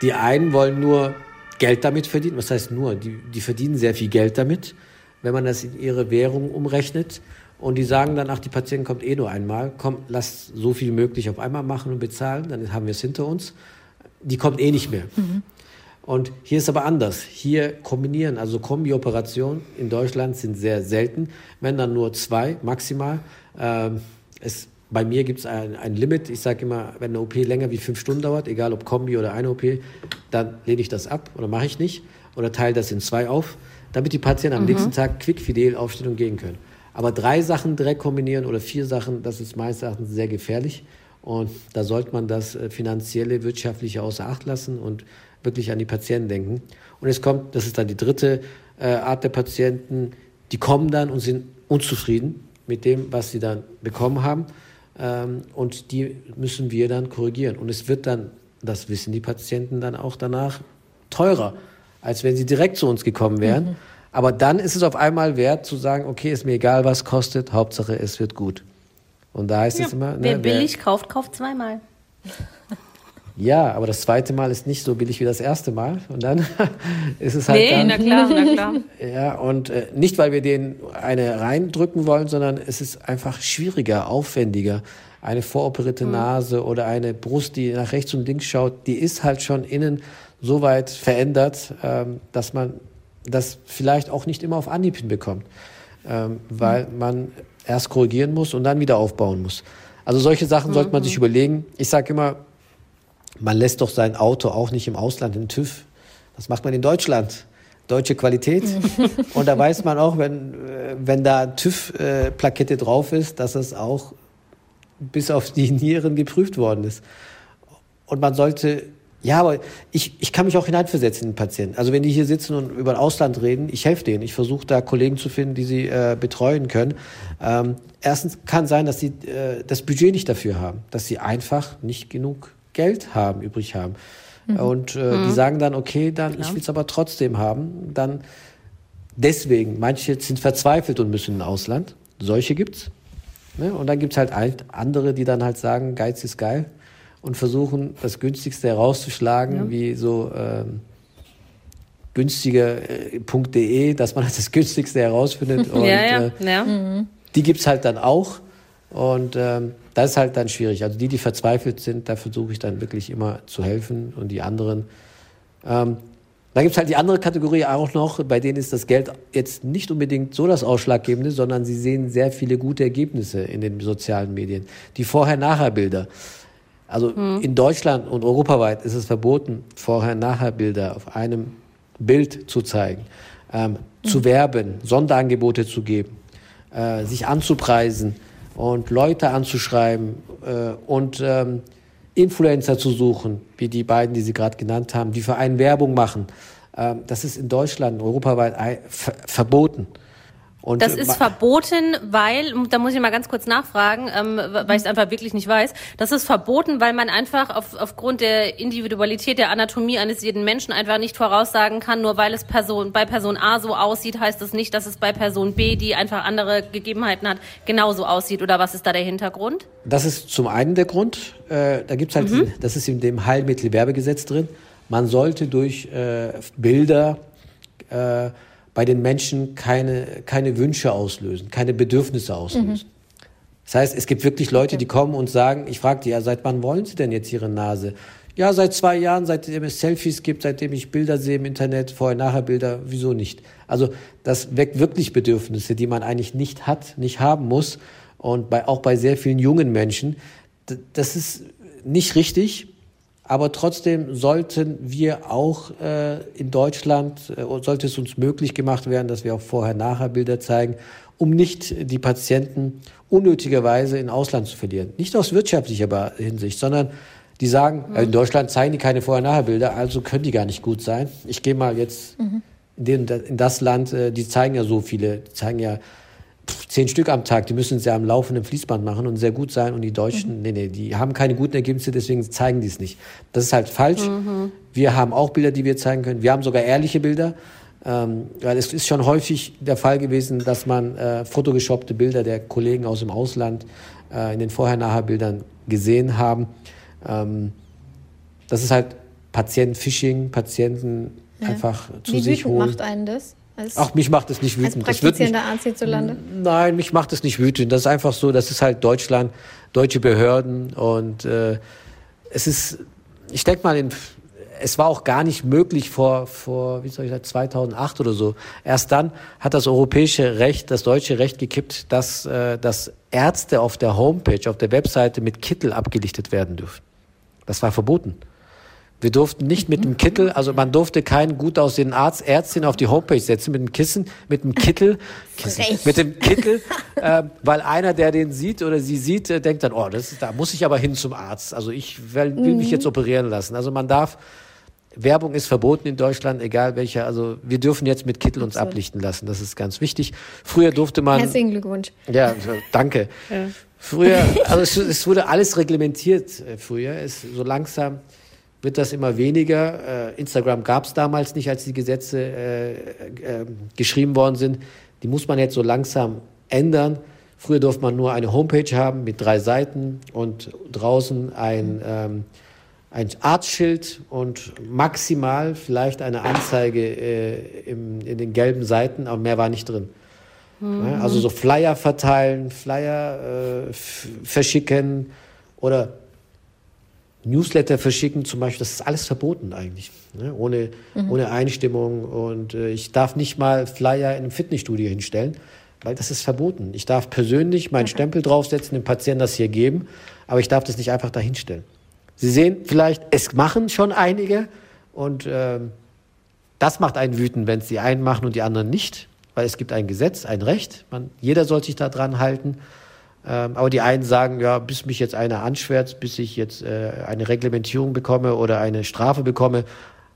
die einen wollen nur Geld damit verdienen. Was heißt nur? Die, die verdienen sehr viel Geld damit, wenn man das in ihre Währung umrechnet. Und die sagen dann, ach, die Patientin kommt eh nur einmal. Komm, lass so viel möglich auf einmal machen und bezahlen, dann haben wir es hinter uns. Die kommt eh nicht mehr. Mhm. Und hier ist aber anders. Hier kombinieren, also Kombi-Operationen in Deutschland sind sehr selten, wenn dann nur zwei maximal. Ähm, es bei mir gibt es ein, ein, Limit. Ich sage immer, wenn eine OP länger wie fünf Stunden dauert, egal ob Kombi oder eine OP, dann lehne ich das ab oder mache ich nicht oder teile das in zwei auf, damit die Patienten am mhm. nächsten Tag quick fidel aufstehen und gehen können. Aber drei Sachen direkt kombinieren oder vier Sachen, das ist meines Erachtens sehr gefährlich. Und da sollte man das äh, finanzielle, wirtschaftliche außer Acht lassen und wirklich an die Patienten denken. Und es kommt, das ist dann die dritte äh, Art der Patienten, die kommen dann und sind unzufrieden mit dem, was sie dann bekommen haben ähm, und die müssen wir dann korrigieren. Und es wird dann, das wissen die Patienten dann auch danach, teurer, als wenn sie direkt zu uns gekommen wären. Mhm. Aber dann ist es auf einmal wert zu sagen, okay, ist mir egal, was kostet, Hauptsache es wird gut. Und da heißt ja, es immer. Ne, wer billig wer, kauft, kauft zweimal. Ja, aber das zweite Mal ist nicht so billig wie das erste Mal. Und dann ist es halt. Nee, dann, na klar, na klar. Ja, und äh, nicht, weil wir den eine reindrücken wollen, sondern es ist einfach schwieriger, aufwendiger. Eine voroperierte mhm. Nase oder eine Brust, die nach rechts und links schaut, die ist halt schon innen so weit verändert, ähm, dass man das vielleicht auch nicht immer auf Anhieb hinbekommt. Ähm, weil mhm. man erst korrigieren muss und dann wieder aufbauen muss. Also solche Sachen mhm. sollte man sich überlegen. Ich sage immer, man lässt doch sein Auto auch nicht im Ausland in TÜV. Das macht man in Deutschland. Deutsche Qualität. Und da weiß man auch, wenn, äh, wenn da TÜV-Plakette drauf ist, dass es auch bis auf die Nieren geprüft worden ist. Und man sollte, ja, aber ich, ich kann mich auch hineinversetzen in den Patienten. Also wenn die hier sitzen und über ein Ausland reden, ich helfe denen. Ich versuche da Kollegen zu finden, die sie äh, betreuen können. Ähm, erstens kann sein, dass sie äh, das Budget nicht dafür haben, dass sie einfach nicht genug Geld haben, übrig haben. Mhm. Und äh, mhm. die sagen dann, okay, dann Klar. ich will es aber trotzdem haben. Dann deswegen, manche sind verzweifelt und müssen ins Ausland. Solche gibt's. Ne? Und dann gibt's halt andere, die dann halt sagen, Geiz ist geil und versuchen, das günstigste herauszuschlagen, ja. wie so ähm, günstiger.de, äh, dass man halt das günstigste herausfindet. Und, ja, ja. Äh, ja. Mhm. Die gibt's halt dann auch. Und ähm, das ist halt dann schwierig. Also die, die verzweifelt sind, da versuche ich dann wirklich immer zu helfen und die anderen. Ähm, dann gibt es halt die andere Kategorie auch noch, bei denen ist das Geld jetzt nicht unbedingt so das Ausschlaggebende, sondern sie sehen sehr viele gute Ergebnisse in den sozialen Medien. Die Vorher-Nachher-Bilder. Also hm. in Deutschland und europaweit ist es verboten, Vorher-Nachher-Bilder auf einem Bild zu zeigen, ähm, hm. zu werben, Sonderangebote zu geben, äh, sich anzupreisen und Leute anzuschreiben äh, und ähm, Influencer zu suchen, wie die beiden, die Sie gerade genannt haben, die für einen Werbung machen. Ähm, das ist in Deutschland europaweit verboten. Und das ist verboten, weil, da muss ich mal ganz kurz nachfragen, ähm, weil ich es einfach wirklich nicht weiß. Das ist verboten, weil man einfach auf, aufgrund der Individualität der Anatomie eines jeden Menschen einfach nicht voraussagen kann, nur weil es Person, bei Person A so aussieht, heißt das nicht, dass es bei Person B, die einfach andere Gegebenheiten hat, genauso aussieht. Oder was ist da der Hintergrund? Das ist zum einen der Grund. Äh, da gibt's halt, mhm. das ist in dem Heilmittelwerbegesetz drin. Man sollte durch äh, Bilder äh, bei den Menschen keine, keine Wünsche auslösen, keine Bedürfnisse auslösen. Mhm. Das heißt, es gibt wirklich Leute, die kommen und sagen, ich frage die, ja, seit wann wollen Sie denn jetzt Ihre Nase? Ja, seit zwei Jahren, seitdem es Selfies gibt, seitdem ich Bilder sehe im Internet, Vorher-Nachher-Bilder, wieso nicht? Also das weckt wirklich Bedürfnisse, die man eigentlich nicht hat, nicht haben muss. Und bei, auch bei sehr vielen jungen Menschen. Das ist nicht richtig. Aber trotzdem sollten wir auch äh, in Deutschland, äh, sollte es uns möglich gemacht werden, dass wir auch Vorher-Nachher-Bilder zeigen, um nicht die Patienten unnötigerweise in Ausland zu verlieren. Nicht aus wirtschaftlicher Hinsicht, sondern die sagen, mhm. in Deutschland zeigen die keine Vorher-Nachher-Bilder, also können die gar nicht gut sein. Ich gehe mal jetzt mhm. in, den, in das Land, äh, die zeigen ja so viele, die zeigen ja zehn Stück am Tag, die müssen es ja am laufenden Fließband machen und sehr gut sein. Und die Deutschen, mhm. nee, nee, die haben keine guten Ergebnisse, deswegen zeigen die es nicht. Das ist halt falsch. Mhm. Wir haben auch Bilder, die wir zeigen können. Wir haben sogar ehrliche Bilder. Ähm, weil es ist schon häufig der Fall gewesen, dass man äh, fotogeshoppte Bilder der Kollegen aus dem Ausland äh, in den Vorher-Nachher-Bildern gesehen haben. Ähm, das ist halt Patienten-Phishing, Patienten ja. einfach zu Wie sich holen. macht einen das? Als, Ach, mich macht es nicht wütend. Als praktizierender Arzt hierzulande? Nein, mich macht es nicht wütend. Das ist einfach so, das ist halt Deutschland, deutsche Behörden und äh, es ist, ich denke mal, in, es war auch gar nicht möglich vor, vor, wie soll ich sagen, 2008 oder so. Erst dann hat das europäische Recht, das deutsche Recht gekippt, dass, äh, dass Ärzte auf der Homepage, auf der Webseite mit Kittel abgelichtet werden dürfen. Das war verboten. Wir durften nicht mit dem Kittel, also man durfte keinen gut aussehenden Arzt, Ärztin auf die Homepage setzen mit dem Kissen, mit dem Kittel, Kissen, mit dem Kittel, äh, weil einer, der den sieht oder sie sieht, äh, denkt dann, oh, das ist, da muss ich aber hin zum Arzt. Also ich will, will mich mhm. jetzt operieren lassen. Also man darf, Werbung ist verboten in Deutschland, egal welcher. Also wir dürfen jetzt mit Kittel uns Absolut. ablichten lassen. Das ist ganz wichtig. Früher durfte man. Herzlichen Glückwunsch. Ja, danke. Ja. Früher, also es, es, wurde alles reglementiert äh, früher. Es so langsam wird das immer weniger. Äh, Instagram gab es damals nicht, als die Gesetze äh, äh, geschrieben worden sind. Die muss man jetzt so langsam ändern. Früher durfte man nur eine Homepage haben mit drei Seiten und draußen ein, ähm, ein Arztschild und maximal vielleicht eine Anzeige äh, im, in den gelben Seiten, aber mehr war nicht drin. Mhm. Also so Flyer verteilen, Flyer äh, verschicken oder Newsletter verschicken zum Beispiel, das ist alles verboten eigentlich, ne? ohne, mhm. ohne Einstimmung. Und äh, ich darf nicht mal Flyer in einem Fitnessstudio hinstellen, weil das ist verboten. Ich darf persönlich meinen. Stempel draufsetzen, dem Patienten das hier geben, aber ich darf das nicht einfach dahinstellen. Sie sehen vielleicht, es machen schon einige und äh, das macht einen wütend, wenn es die einen machen und die anderen nicht, weil es gibt ein Gesetz, ein Recht, man, jeder soll sich da dran halten. Ähm, aber die einen sagen, ja, bis mich jetzt einer anschwärzt, bis ich jetzt äh, eine Reglementierung bekomme oder eine Strafe bekomme,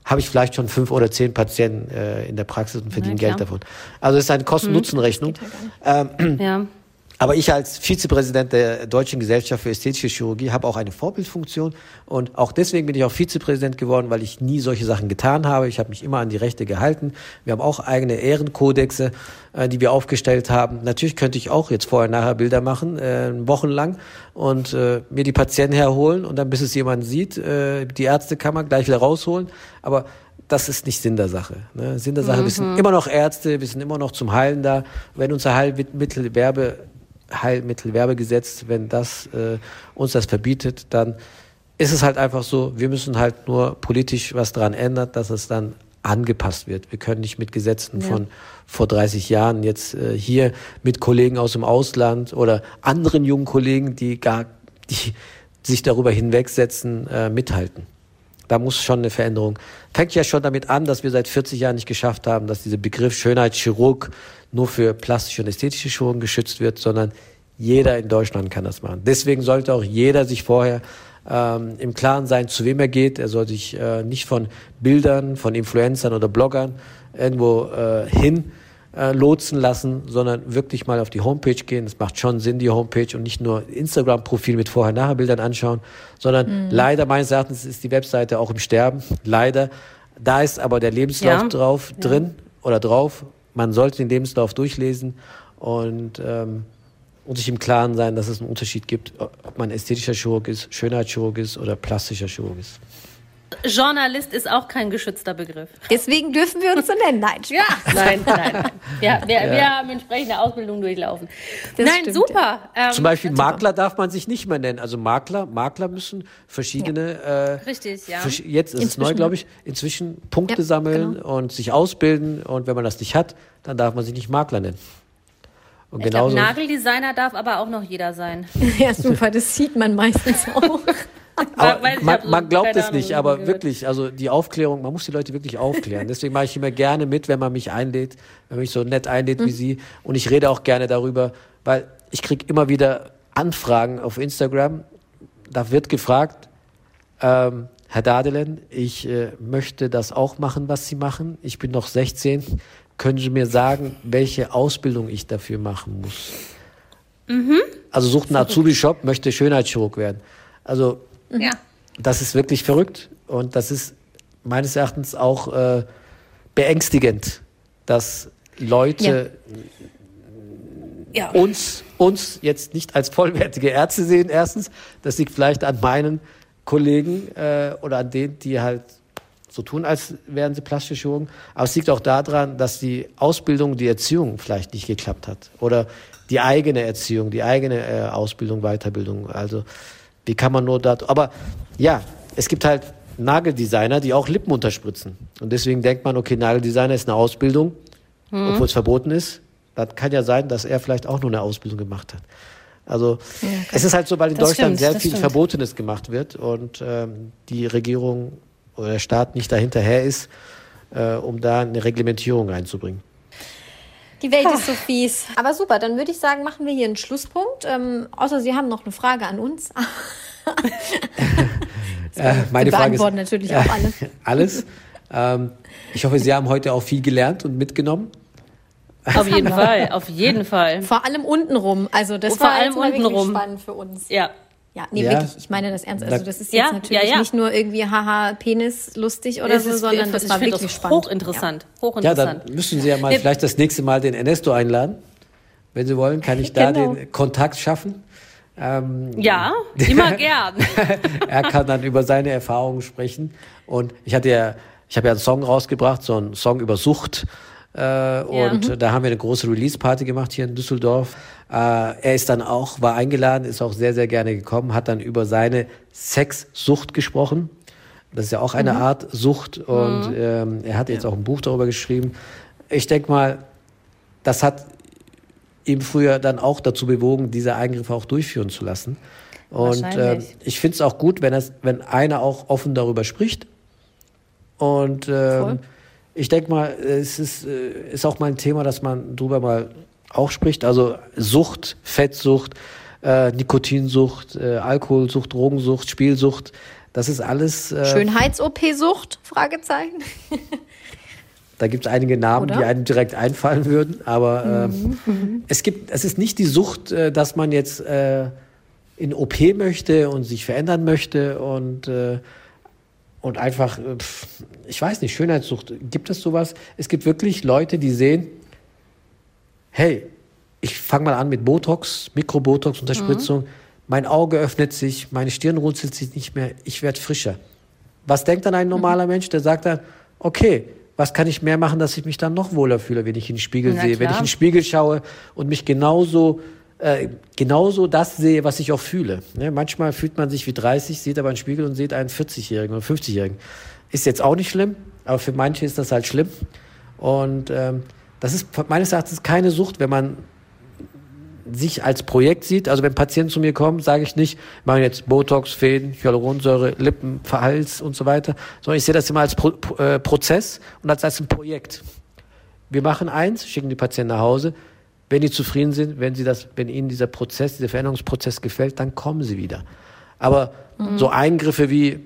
habe ich vielleicht schon fünf oder zehn Patienten äh, in der Praxis und verdiene Geld davon. Also es ist eine Kosten-Nutzen-Rechnung. Hm. Ähm, ja. Aber ich als Vizepräsident der Deutschen Gesellschaft für Ästhetische Chirurgie habe auch eine Vorbildfunktion und auch deswegen bin ich auch Vizepräsident geworden, weil ich nie solche Sachen getan habe. Ich habe mich immer an die Rechte gehalten. Wir haben auch eigene Ehrenkodexe, äh, die wir aufgestellt haben. Natürlich könnte ich auch jetzt vorher nachher Bilder machen, äh, wochenlang und äh, mir die Patienten herholen und dann bis es jemand sieht, äh, die Ärztekammer gleich wieder rausholen. Aber das ist nicht Sinn der Sache. Ne? Sinn der Sache, mhm. wir sind mhm. immer noch Ärzte, wir sind immer noch zum Heilen da. Wenn unser Heilmittelwerbe Heilmittelwerbegesetz, wenn das äh, uns das verbietet, dann ist es halt einfach so, wir müssen halt nur politisch was daran ändern, dass es dann angepasst wird. Wir können nicht mit Gesetzen ja. von vor 30 Jahren jetzt äh, hier mit Kollegen aus dem Ausland oder anderen jungen Kollegen, die gar, die sich darüber hinwegsetzen, äh, mithalten. Da muss schon eine Veränderung. Fängt ja schon damit an, dass wir seit 40 Jahren nicht geschafft haben, dass dieser Begriff Schönheitschirurg nur für plastische und ästhetische Chirurgen geschützt wird, sondern jeder in Deutschland kann das machen. Deswegen sollte auch jeder sich vorher ähm, im Klaren sein, zu wem er geht. Er soll sich äh, nicht von Bildern, von Influencern oder Bloggern irgendwo äh, hin äh, lotsen lassen, sondern wirklich mal auf die Homepage gehen. Es macht schon Sinn, die Homepage und nicht nur Instagram-Profil mit Vorher-Nachher-Bildern anschauen, sondern mhm. leider meines Erachtens ist die Webseite auch im Sterben. Leider. Da ist aber der Lebenslauf ja. drauf ja. drin oder drauf man sollte den Lebenslauf durchlesen und, ähm, und sich im Klaren sein, dass es einen Unterschied gibt, ob man ästhetischer Chirurg ist, Schönheitschirurg ist oder plastischer Chirurg ist. Journalist ist auch kein geschützter Begriff. Deswegen dürfen wir uns so nennen. Nein, ja, nein, nein. Ja, wir, ja. wir haben entsprechende Ausbildung durchlaufen. Das nein, stimmt, super. Ja. Ähm, Zum Beispiel Makler darf man sich nicht mehr nennen. Also Makler, Makler müssen verschiedene. Ja. Äh, Richtig, ja. Jetzt ist inzwischen. es neu, glaube ich. Inzwischen Punkte sammeln genau. und sich ausbilden. Und wenn man das nicht hat, dann darf man sich nicht Makler nennen. Und ich genauso. Glaub, Nageldesigner darf aber auch noch jeder sein. Ja, super. Das sieht man meistens auch. Aber man, man glaubt es nicht, aber gehört. wirklich, also die Aufklärung, man muss die Leute wirklich aufklären. Deswegen mache ich immer gerne mit, wenn man mich einlädt, wenn man mich so nett einlädt mhm. wie Sie. Und ich rede auch gerne darüber, weil ich kriege immer wieder Anfragen auf Instagram. Da wird gefragt, ähm, Herr Dadelen, ich äh, möchte das auch machen, was Sie machen. Ich bin noch 16. Können Sie mir sagen, welche Ausbildung ich dafür machen muss? Mhm. Also sucht einen Azubi-Shop, möchte Schönheitschirurg werden. Also ja. das ist wirklich verrückt und das ist meines Erachtens auch äh, beängstigend, dass Leute ja. Ja. uns, uns jetzt nicht als vollwertige Ärzte sehen, erstens. Das liegt vielleicht an meinen Kollegen äh, oder an denen, die halt so tun, als wären sie plastische Chirurgen. Aber es liegt auch daran, dass die Ausbildung, die Erziehung vielleicht nicht geklappt hat. Oder die eigene Erziehung, die eigene äh, Ausbildung, Weiterbildung. Also wie kann man nur da. Aber ja, es gibt halt Nageldesigner, die auch Lippen unterspritzen. Und deswegen denkt man, okay, Nageldesigner ist eine Ausbildung, mhm. obwohl es verboten ist. Das kann ja sein, dass er vielleicht auch nur eine Ausbildung gemacht hat. Also ja, es ist halt so, weil in Deutschland stimmt, sehr viel stimmt. Verbotenes gemacht wird und ähm, die Regierung oder der Staat nicht dahinterher ist, äh, um da eine Reglementierung reinzubringen. Die Welt ist so fies. Aber super, dann würde ich sagen, machen wir hier einen Schlusspunkt. Ähm, außer Sie haben noch eine Frage an uns. äh, meine wir Frage ist, natürlich auch alles. alles. Ähm, ich hoffe, Sie haben heute auch viel gelernt und mitgenommen. Auf jeden Fall, auf jeden Fall. Vor allem untenrum. Also das und war vor allem untenrum spannend für uns. Ja. Ja, nee, ja. wirklich, ich meine das ernst. Also das ist jetzt ja, natürlich ja, nicht nur irgendwie haha, Penis lustig oder es so, ist, sondern das war wirklich das spannend. Hochinteressant, hochinteressant. Ja, dann müssen Sie ja mal vielleicht das nächste Mal den Ernesto einladen. Wenn Sie wollen, kann ich da genau. den Kontakt schaffen. Ähm, ja, immer gern. er kann dann über seine Erfahrungen sprechen. Und ich hatte ja, ich habe ja einen Song rausgebracht, so einen Song über Sucht. Äh, und ja. da haben wir eine große Release-Party gemacht hier in Düsseldorf. Äh, er ist dann auch, war eingeladen, ist auch sehr, sehr gerne gekommen, hat dann über seine Sexsucht gesprochen. Das ist ja auch eine mhm. Art Sucht und mhm. ähm, er hat jetzt auch ein Buch darüber geschrieben. Ich denke mal, das hat ihm früher dann auch dazu bewogen, diese Eingriffe auch durchführen zu lassen. Und äh, ich finde es auch gut, wenn, es, wenn einer auch offen darüber spricht. Und ähm, ich denke mal, es ist, äh, ist auch mal ein Thema, dass man drüber mal auch spricht. Also Sucht, Fettsucht, äh, Nikotinsucht, äh, Alkoholsucht, Drogensucht, Spielsucht. Das ist alles. Äh, Schönheits-OP-Sucht? Fragezeichen. da gibt es einige Namen, Oder? die einem direkt einfallen würden. Aber mhm. äh, es gibt, es ist nicht die Sucht, äh, dass man jetzt äh, in OP möchte und sich verändern möchte und äh, und einfach, äh, ich weiß nicht, Schönheitssucht, gibt es sowas? Es gibt wirklich Leute, die sehen, hey, ich fange mal an mit Botox, Mikrobotox, Unterspritzung, mhm. mein Auge öffnet sich, meine Stirn runzelt sich nicht mehr, ich werde frischer. Was denkt dann ein normaler mhm. Mensch? Der sagt dann, okay, was kann ich mehr machen, dass ich mich dann noch wohler fühle, wenn ich in den Spiegel Na, sehe, klar. wenn ich in den Spiegel schaue und mich genauso äh, genauso das sehe, was ich auch fühle. Ne? Manchmal fühlt man sich wie 30, sieht aber einen Spiegel und sieht einen 40-Jährigen oder 50-Jährigen. Ist jetzt auch nicht schlimm, aber für manche ist das halt schlimm. Und ähm, das ist meines Erachtens keine Sucht, wenn man sich als Projekt sieht. Also wenn Patienten zu mir kommen, sage ich nicht, machen jetzt Botox, Fäden, Hyaluronsäure, Lippen, Verhals und so weiter, sondern ich sehe das immer als Pro äh, Prozess und als, als ein Projekt. Wir machen eins, schicken die Patienten nach Hause, wenn die zufrieden sind, wenn sie das, wenn ihnen dieser Prozess, dieser Veränderungsprozess gefällt, dann kommen sie wieder. Aber mhm. so Eingriffe wie,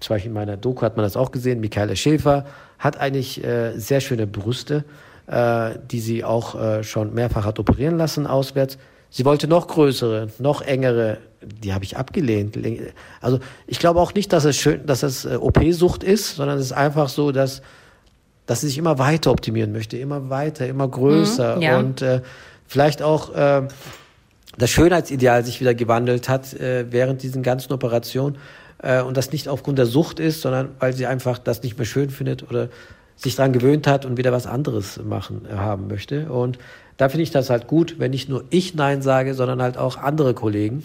zum Beispiel in meiner Doku hat man das auch gesehen, Michaela Schäfer hat eigentlich äh, sehr schöne Brüste, äh, die sie auch äh, schon mehrfach hat operieren lassen auswärts. Sie wollte noch größere, noch engere, die habe ich abgelehnt. Also ich glaube auch nicht, dass es schön, dass es äh, OP-Sucht ist, sondern es ist einfach so, dass dass sie sich immer weiter optimieren möchte, immer weiter, immer größer mhm, ja. und äh, vielleicht auch äh, das Schönheitsideal sich wieder gewandelt hat äh, während diesen ganzen Operationen äh, und das nicht aufgrund der Sucht ist, sondern weil sie einfach das nicht mehr schön findet oder sich daran gewöhnt hat und wieder was anderes machen äh, haben möchte. Und da finde ich das halt gut, wenn nicht nur ich Nein sage, sondern halt auch andere Kollegen.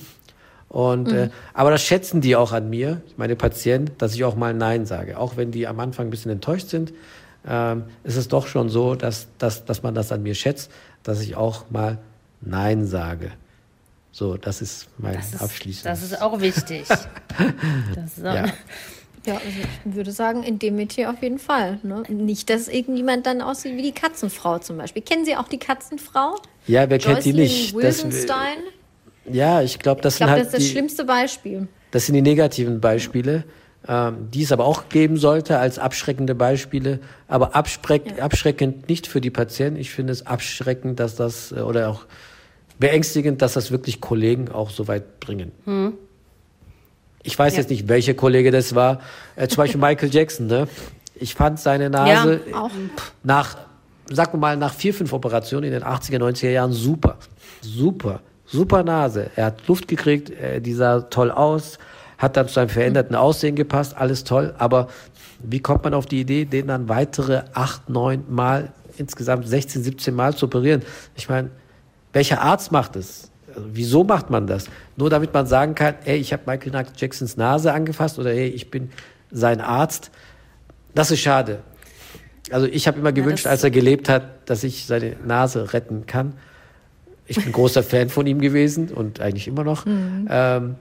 Und mhm. äh, aber das schätzen die auch an mir, meine Patienten, dass ich auch mal Nein sage, auch wenn die am Anfang ein bisschen enttäuscht sind ähm, ist es doch schon so, dass, dass, dass man das an mir schätzt, dass ich auch mal Nein sage. So, das ist mein das Abschließend. Das ist auch wichtig. ist auch ja. Ja, also ich würde sagen, in dem Metier auf jeden Fall. Ne? Nicht, dass irgendjemand dann aussieht wie die Katzenfrau zum Beispiel. Kennen Sie auch die Katzenfrau? Ja, wer kennt die nicht? Wildenstein? Das, ja, ich glaube, das ich glaub, sind halt das ist das die, schlimmste Beispiel. Das sind die negativen Beispiele. Ähm, die es aber auch geben sollte als abschreckende Beispiele, aber abschreck, ja. abschreckend nicht für die Patienten. Ich finde es abschreckend, dass das äh, oder auch beängstigend, dass das wirklich Kollegen auch so weit bringen. Hm. Ich weiß ja. jetzt nicht, welcher Kollege das war. Äh, zum Beispiel Michael Jackson. Ne? Ich fand seine Nase ja, nach, sagen wir mal, nach vier, fünf Operationen in den 80er, 90er Jahren super. Super. Super Nase. Er hat Luft gekriegt, äh, die sah toll aus, hat dann zu seinem veränderten Aussehen gepasst, alles toll. Aber wie kommt man auf die Idee, den dann weitere acht, neun Mal, insgesamt 16, 17 Mal zu operieren? Ich meine, welcher Arzt macht es? Also, wieso macht man das? Nur damit man sagen kann, ey, ich habe Michael Jacksons Nase angefasst oder ey, ich bin sein Arzt. Das ist schade. Also ich habe immer gewünscht, ja, als er gelebt hat, dass ich seine Nase retten kann. Ich bin großer Fan von ihm gewesen und eigentlich immer noch. Mhm. Ähm,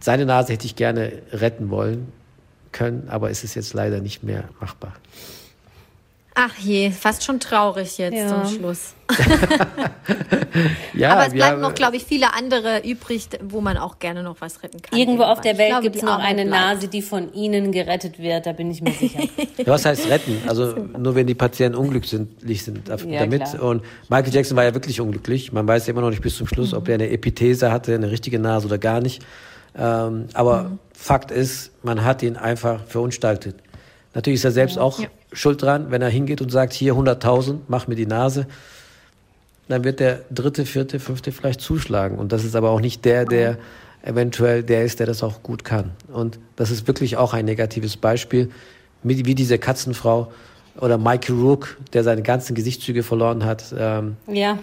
seine Nase hätte ich gerne retten wollen können, aber es ist jetzt leider nicht mehr machbar. Ach je, fast schon traurig jetzt ja. zum Schluss. ja, Aber es bleiben noch, glaube ich, viele andere übrig, wo man auch gerne noch was retten kann. Irgendwo auf der Welt gibt es noch eine bleibt. Nase, die von Ihnen gerettet wird, da bin ich mir sicher. was heißt retten? Also nur wenn die Patienten unglücklich sind damit. Ja, und Michael Jackson war ja wirklich unglücklich. Man weiß ja immer noch nicht bis zum Schluss, mhm. ob er eine Epithese hatte, eine richtige Nase oder gar nicht. Ähm, aber mhm. Fakt ist, man hat ihn einfach verunstaltet. Natürlich ist er selbst auch ja. schuld dran, wenn er hingeht und sagt, hier 100.000, mach mir die Nase. Dann wird der dritte, vierte, fünfte vielleicht zuschlagen. Und das ist aber auch nicht der, der eventuell der ist, der das auch gut kann. Und das ist wirklich auch ein negatives Beispiel, wie diese Katzenfrau oder Michael Rook, der seine ganzen Gesichtszüge verloren hat. Ähm, ja.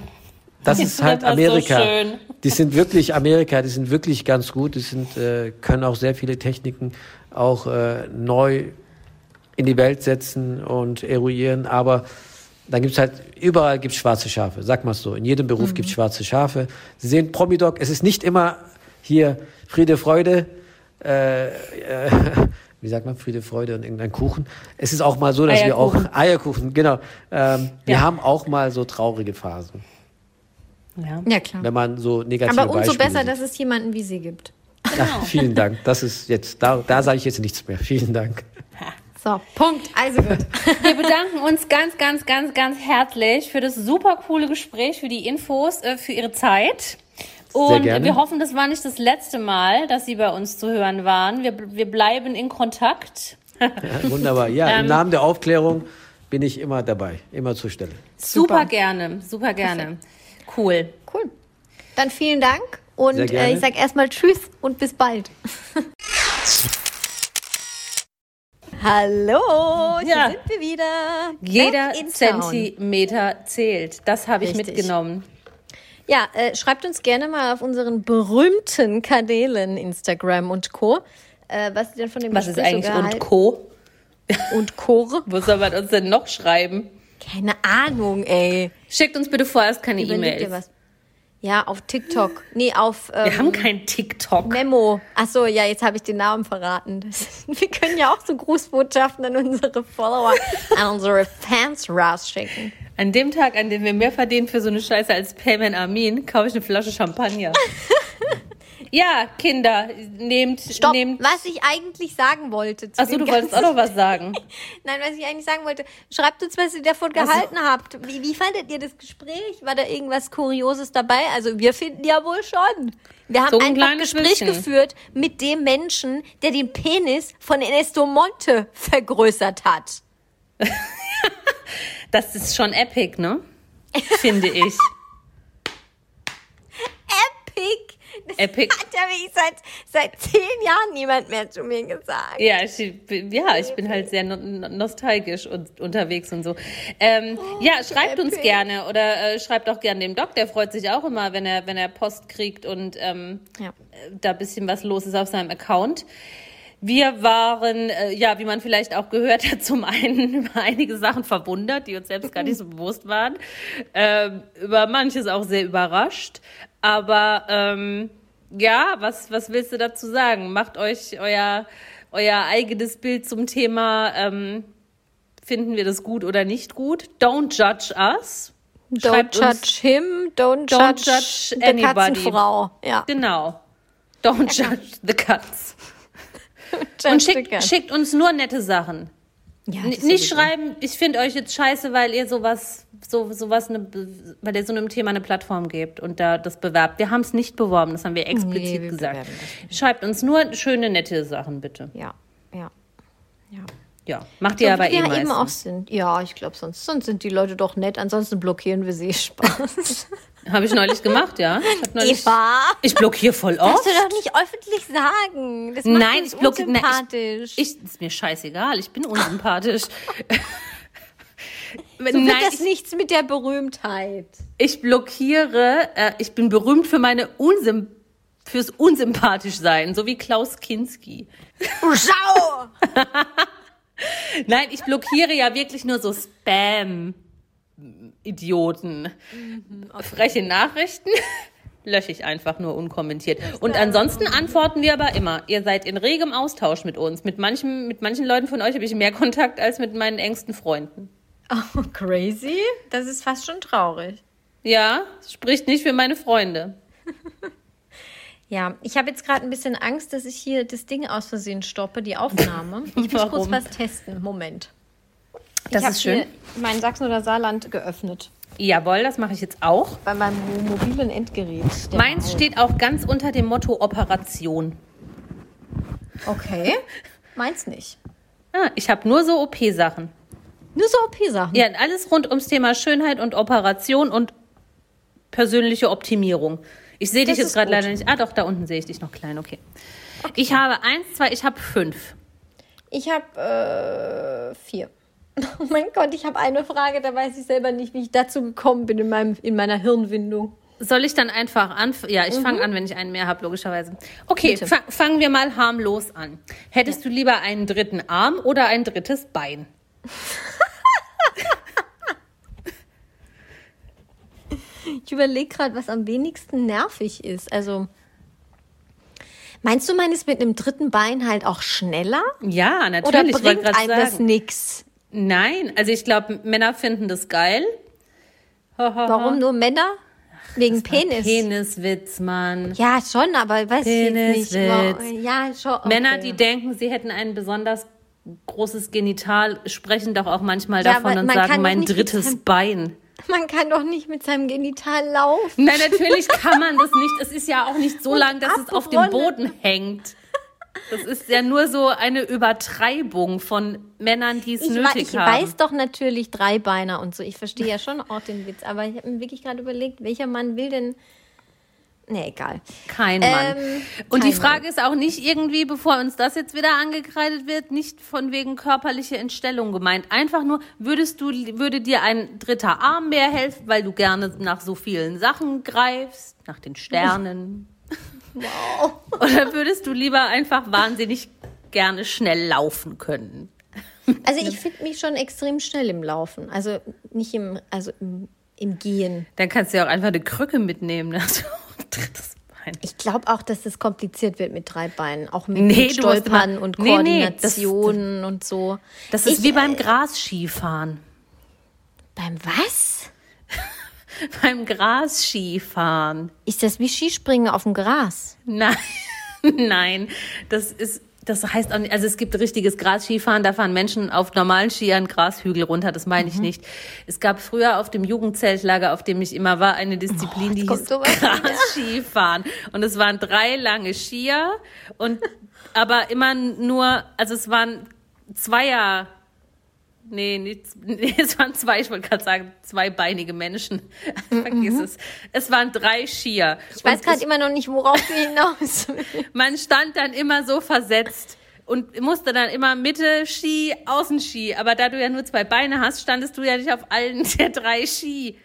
Das ist halt das Amerika. So die sind wirklich Amerika, die sind wirklich ganz gut, die sind, äh, können auch sehr viele Techniken auch äh, neu in die Welt setzen und eruieren, aber dann gibt's halt, überall gibt's schwarze Schafe, sag mal so. In jedem Beruf mhm. gibt's schwarze Schafe. Sie sehen Promidoc, es ist nicht immer hier Friede, Freude, äh, äh, wie sagt man, Friede, Freude und irgendein Kuchen. Es ist auch mal so, dass Eierkuchen. wir auch, Eierkuchen, genau, ähm, wir ja. haben auch mal so traurige Phasen. Ja, ja klar. Wenn man so negative Aber umso Beispiele besser, sieht. dass es jemanden wie Sie gibt. Genau. Ach, vielen Dank. Das ist jetzt, da, da sage ich jetzt nichts mehr. Vielen Dank. So, Punkt. Also gut. Wir bedanken uns ganz, ganz, ganz, ganz herzlich für das super coole Gespräch, für die Infos, äh, für Ihre Zeit. Und wir hoffen, das war nicht das letzte Mal, dass Sie bei uns zu hören waren. Wir, wir bleiben in Kontakt. Ja, wunderbar. Ja, im ähm, Namen der Aufklärung bin ich immer dabei, immer zur Stelle. Super, super gerne, super gerne. Perfekt. Cool. Cool. Dann vielen Dank und äh, ich sage erstmal Tschüss und bis bald. Hallo, hier ja. sind wir wieder. Jeder Zentimeter zählt. Das habe ich mitgenommen. Ja, äh, schreibt uns gerne mal auf unseren berühmten Kanälen Instagram und Co. Äh, was denn von dem Was Gespräch ist eigentlich so und Co? Und Co? Wo soll man uns denn noch schreiben? Keine Ahnung, ey. Schickt uns bitte vorerst keine E-Mails. Ja, auf TikTok. Nee, auf. Ähm, wir haben kein TikTok. Memo. Achso, ja, jetzt habe ich den Namen verraten. Das, wir können ja auch so Grußbotschaften an unsere Follower, an unsere Fans rausschicken. An dem Tag, an dem wir mehr verdienen für so eine Scheiße als Payman Armin, kaufe ich eine Flasche Champagner. Ja, Kinder, nehmt, Stopp, nehmt. Was ich eigentlich sagen wollte. Achso, du wolltest auch noch was sagen. Nein, was ich eigentlich sagen wollte. Schreibt uns, was ihr davon gehalten habt. Wie, wie fandet ihr das Gespräch? War da irgendwas Kurioses dabei? Also, wir finden ja wohl schon. Wir haben so ein einfach Gespräch bisschen. geführt mit dem Menschen, der den Penis von Ernesto Monte vergrößert hat. das ist schon epic, ne? Finde ich. epic? Das Epic. hat ja wie seit, seit zehn Jahren niemand mehr zu mir gesagt. Ja, ich, ja, ich bin halt sehr no nostalgisch und unterwegs und so. Ähm, oh, ja, schreibt uns gerne oder äh, schreibt auch gerne dem Doc, der freut sich auch immer, wenn er, wenn er Post kriegt und ähm, ja. da ein bisschen was los ist auf seinem Account. Wir waren, äh, ja, wie man vielleicht auch gehört hat, zum einen über einige Sachen verwundert, die uns selbst gar nicht so bewusst waren, ähm, über manches auch sehr überrascht. Aber ähm, ja, was, was willst du dazu sagen? Macht euch euer, euer eigenes Bild zum Thema, ähm, finden wir das gut oder nicht gut? Don't judge us. Don't Schreibt judge uns, him, don't, don't judge, judge anybody. Katzenfrau. Ja. Genau. Don't judge the cats. Und schickt, schickt uns nur nette Sachen. Ja, N nicht schreiben, ich finde euch jetzt scheiße, weil ihr sowas, so, sowas ne, weil ihr so einem Thema eine Plattform gebt und da das bewerbt. Wir haben es nicht beworben, das haben wir explizit wir gesagt. Schreibt uns nur schöne, nette Sachen, bitte. Ja, ja. Ja. Ja, macht ihr aber wie eh meistens. eben auch sind. Ja, ich glaube, sonst, sonst sind die Leute doch nett. Ansonsten blockieren wir sie. Spaß. Habe ich neulich gemacht, ja. Ich, neulich, Eva! ich blockiere voll oft. du doch nicht öffentlich sagen. Das macht Nein, ich blockiere. unsympathisch. Ich, ist mir scheißegal, ich bin unsympathisch. so Nein, wird das ich, nichts mit der Berühmtheit. ich blockiere, äh, ich bin berühmt für meine Unsym fürs unsympathisch sein, so wie Klaus Kinski. Schau! Nein, ich blockiere ja wirklich nur so Spam Idioten. Freche Nachrichten lösche ich einfach nur unkommentiert. Und ansonsten antworten wir aber immer. Ihr seid in regem Austausch mit uns. Mit manchen, mit manchen Leuten von euch habe ich mehr Kontakt als mit meinen engsten Freunden. Oh, crazy. Das ist fast schon traurig. Ja, spricht nicht für meine Freunde. Ja, ich habe jetzt gerade ein bisschen Angst, dass ich hier das Ding aus Versehen stoppe, die Aufnahme. Ich muss kurz was testen. Moment. Das ich ist schön. Mein Sachsen oder Saarland geöffnet. Jawohl, das mache ich jetzt auch. Bei meinem mo- mobilen Endgerät. Meins steht auch ganz unter dem Motto Operation. Okay. Meins nicht. Ah, ich habe nur so OP-Sachen. Nur so OP-Sachen. Ja, alles rund ums Thema Schönheit und Operation und persönliche Optimierung. Ich sehe dich jetzt gerade leider nicht. Ah, doch, da unten sehe ich dich noch klein, okay. Ich habe eins, zwei, ich habe fünf. Ich habe äh, vier. Oh mein Gott, ich habe eine Frage, da weiß ich selber nicht, wie ich dazu gekommen bin in, meinem, in meiner Hirnwindung. Soll ich dann einfach an? Ja, ich fange an, wenn ich einen mehr habe, logischerweise. Okay, fa fangen wir mal harmlos an. Hättest du lieber einen dritten Arm oder ein drittes Bein? Ich überlege gerade, was am wenigsten nervig ist. Also, meinst du, man ist mit einem dritten Bein halt auch schneller? Ja, Oder natürlich. ich wollte bringt einem das sagen. nix? Nein, also ich glaube, Männer finden das geil. Warum nur Männer? Wegen Penis. Peniswitz, Mann. Ja, schon, aber weiß ich jetzt nicht. Peniswitz. Ja, schon. Okay. Männer, die denken, sie hätten ein besonders großes Genital, sprechen doch auch manchmal Ja, davon und sagen, mein drittes seinem- Bein. Man kann doch nicht mit seinem Genital laufen. Nein, natürlich kann man das nicht. Es ist ja auch nicht so lang, dass es auf dem. Boden hängt. Das ist ja nur so eine Übertreibung von Männern, die es Ich, nötig ich haben. weiß doch natürlich Dreibeiner und so. Ich verstehe ja schon auch den Witz, aber ich habe mir wirklich gerade überlegt, welcher Mann will denn. Nee, egal. Kein Mann. Ähm, und die kein Frage ist auch nicht irgendwie, bevor uns das jetzt wieder angekreidet wird, nicht von wegen körperliche Entstellung gemeint. Einfach nur, würdest du, würde dir ein dritter Arm mehr helfen, weil du gerne nach so vielen Sachen greifst, nach den Sternen? Wow. Oder würdest du lieber einfach wahnsinnig gerne schnell laufen können? Also ich finde mich schon extrem schnell im Laufen. Also nicht im, also im, im Gehen. Dann kannst du ja auch einfach eine Krücke mitnehmen. ne? Also, drittes Bein. Ich glaube auch, dass das kompliziert wird mit drei Beinen. Auch mit, Nee, mit Stolpern immer- und Nee, nee, das- Koordinationen und so. Das ist Ich, wie beim äh, Grasskifahren. Beim was? Beim Grasskifahren. Ist das wie Skispringen auf dem Gras? Nein, nein, das ist, das heißt auch nicht, also es gibt richtiges Grasskifahren, da fahren Menschen auf normalen Skiern Grashügel runter, das meine Mhm. ich nicht. Es gab früher auf dem Jugendzeltlager, auf dem ich immer war, eine Disziplin, die kommt hieß. Grasskifahren. Und es waren drei lange Skier und, aber immer nur, also es waren Zweier, Nee, nicht, nee, es waren zwei, ich wollte gerade sagen, zweibeinige Menschen. Vergiss es. Es waren drei Skier. Mhm. Ich weiß gerade immer noch nicht, worauf du hinaus man stand dann immer so versetzt und musste dann immer Mitte Ski, Außenski. Aber da du ja nur zwei Beine hast, standest du ja nicht auf allen der drei Ski.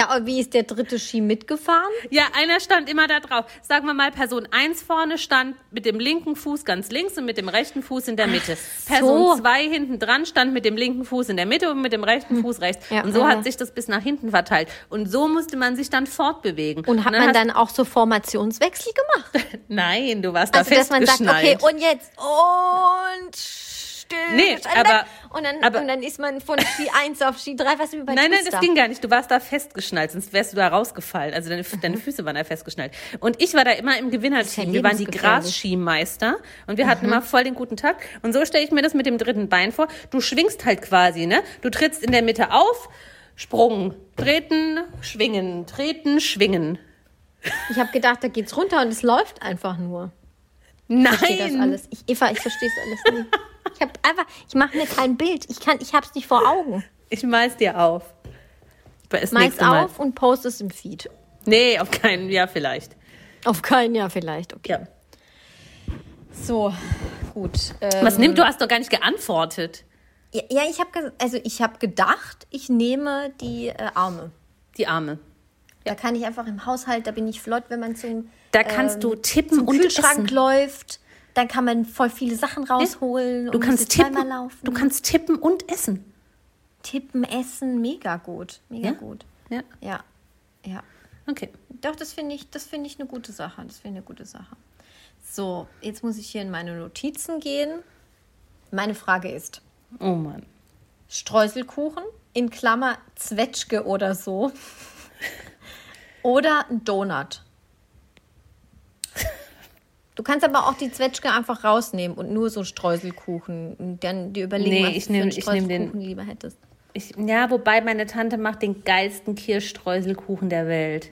Ja, und wie ist der dritte Ski mitgefahren? Ja, einer stand immer da drauf. Sagen wir mal, Person 1 vorne stand mit dem linken Fuß ganz links und mit dem rechten Fuß in der Mitte. Person 2 hinten dran stand mit dem linken Fuß in der Mitte und mit dem rechten Fuß rechts. Ja, und so ja. hat sich das bis nach hinten verteilt. Und so musste man sich dann fortbewegen. Und hat man hast- dann auch so Formationswechsel gemacht? Nein, du warst da Also, dass man sagt, okay, festgeschnallt. und jetzt und Nee, aber- und dann, aber- und dann ist man von Ski 1 auf Ski 3, was wie bei Nein, nein, Twister. das ging gar nicht. Du warst da festgeschnallt, sonst wärst du da rausgefallen. Also deine, deine Füße waren da festgeschnallt. Und ich war da immer im Gewinnerteam. wir waren die. Grasskimeister und wir hatten immer voll den guten Tag. Und so stelle ich mir das mit dem dritten Bein vor. Du schwingst halt quasi, ne? Du trittst in der Mitte auf, Sprung, treten, schwingen, treten, schwingen. Ich habe gedacht, da geht's runter und es läuft einfach nur. Ich verstehe das Nein! alles. Ich, Eva, ich verstehe es alles nicht. Ich habe einfach, ich mache mir kein Bild. Ich kann, ich habe es nicht vor Augen. Ich mal's dir auf. Das Mal's auf und post es im Feed. Nee, auf keinen, ja, vielleicht. Auf keinen Jahr vielleicht. Okay. Ja. So, gut. Ähm, Was nimmt, du hast doch gar nicht geantwortet. Ja, ja ich habe also ich habe gedacht, ich nehme die äh, Arme. Die Arme. Da kann ich einfach im Haushalt, da bin ich flott, wenn man zum Da kannst ähm, du tippen zum und Kühlschrank essen. läuft. Dann kann man voll viele Sachen rausholen. Du und kannst tippen. laufen. Du kannst tippen und essen. tippen, essen, mega gut, mega Ja? gut. Ja. Ja, ja. Okay. Doch, das finde ich, das finde ich eine gute Sache. Das finde ich eine gute Sache. So, jetzt muss ich hier in meine Notizen gehen. Meine Frage ist: Oh Mann. Streuselkuchen in Klammer Zwetschge oder so oder ein Donut. Du kannst aber auch die Zwetschge einfach rausnehmen und nur so Streuselkuchen und dann dir überlegen, Nee, was ich du nehm- für einen ich nehm den- Streuselkuchen lieber hättest. Ich, ja, wobei meine Tante macht den geilsten Kirschstreuselkuchen der Welt.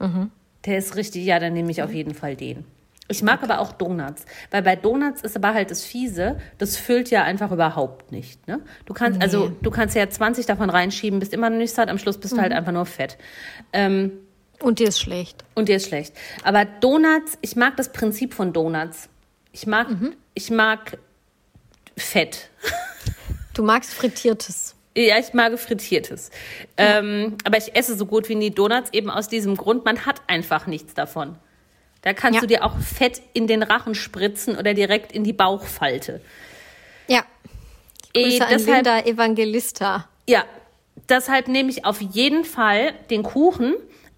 Mhm. Der ist richtig, ja, dann nehme ich auf jeden Fall den. Ich mag aber auch Donuts, weil bei Donuts ist aber halt das Fiese, das füllt ja einfach überhaupt nicht. Ne? Du kannst, also du kannst ja 20 davon reinschieben, bist immer noch nicht satt, am Schluss bist du Mhm. halt einfach nur fett. Ähm, Und dir ist schlecht. und dir ist schlecht. Aber Donuts, ich mag das Prinzip von Donuts. Ich mag, Mhm. ich mag Fett. Du magst frittiertes. Ja, ich mag frittiertes. Ähm, aber ich esse so gut wie nie Donuts, eben aus diesem Grund, man hat einfach nichts davon. Da kannst Ja. du dir auch Fett in den Rachen spritzen oder direkt in die Bauchfalte. Ja. Grüße an deshalb, Evangelista. ja, deshalb nehme ich auf jeden Fall den Kuchen.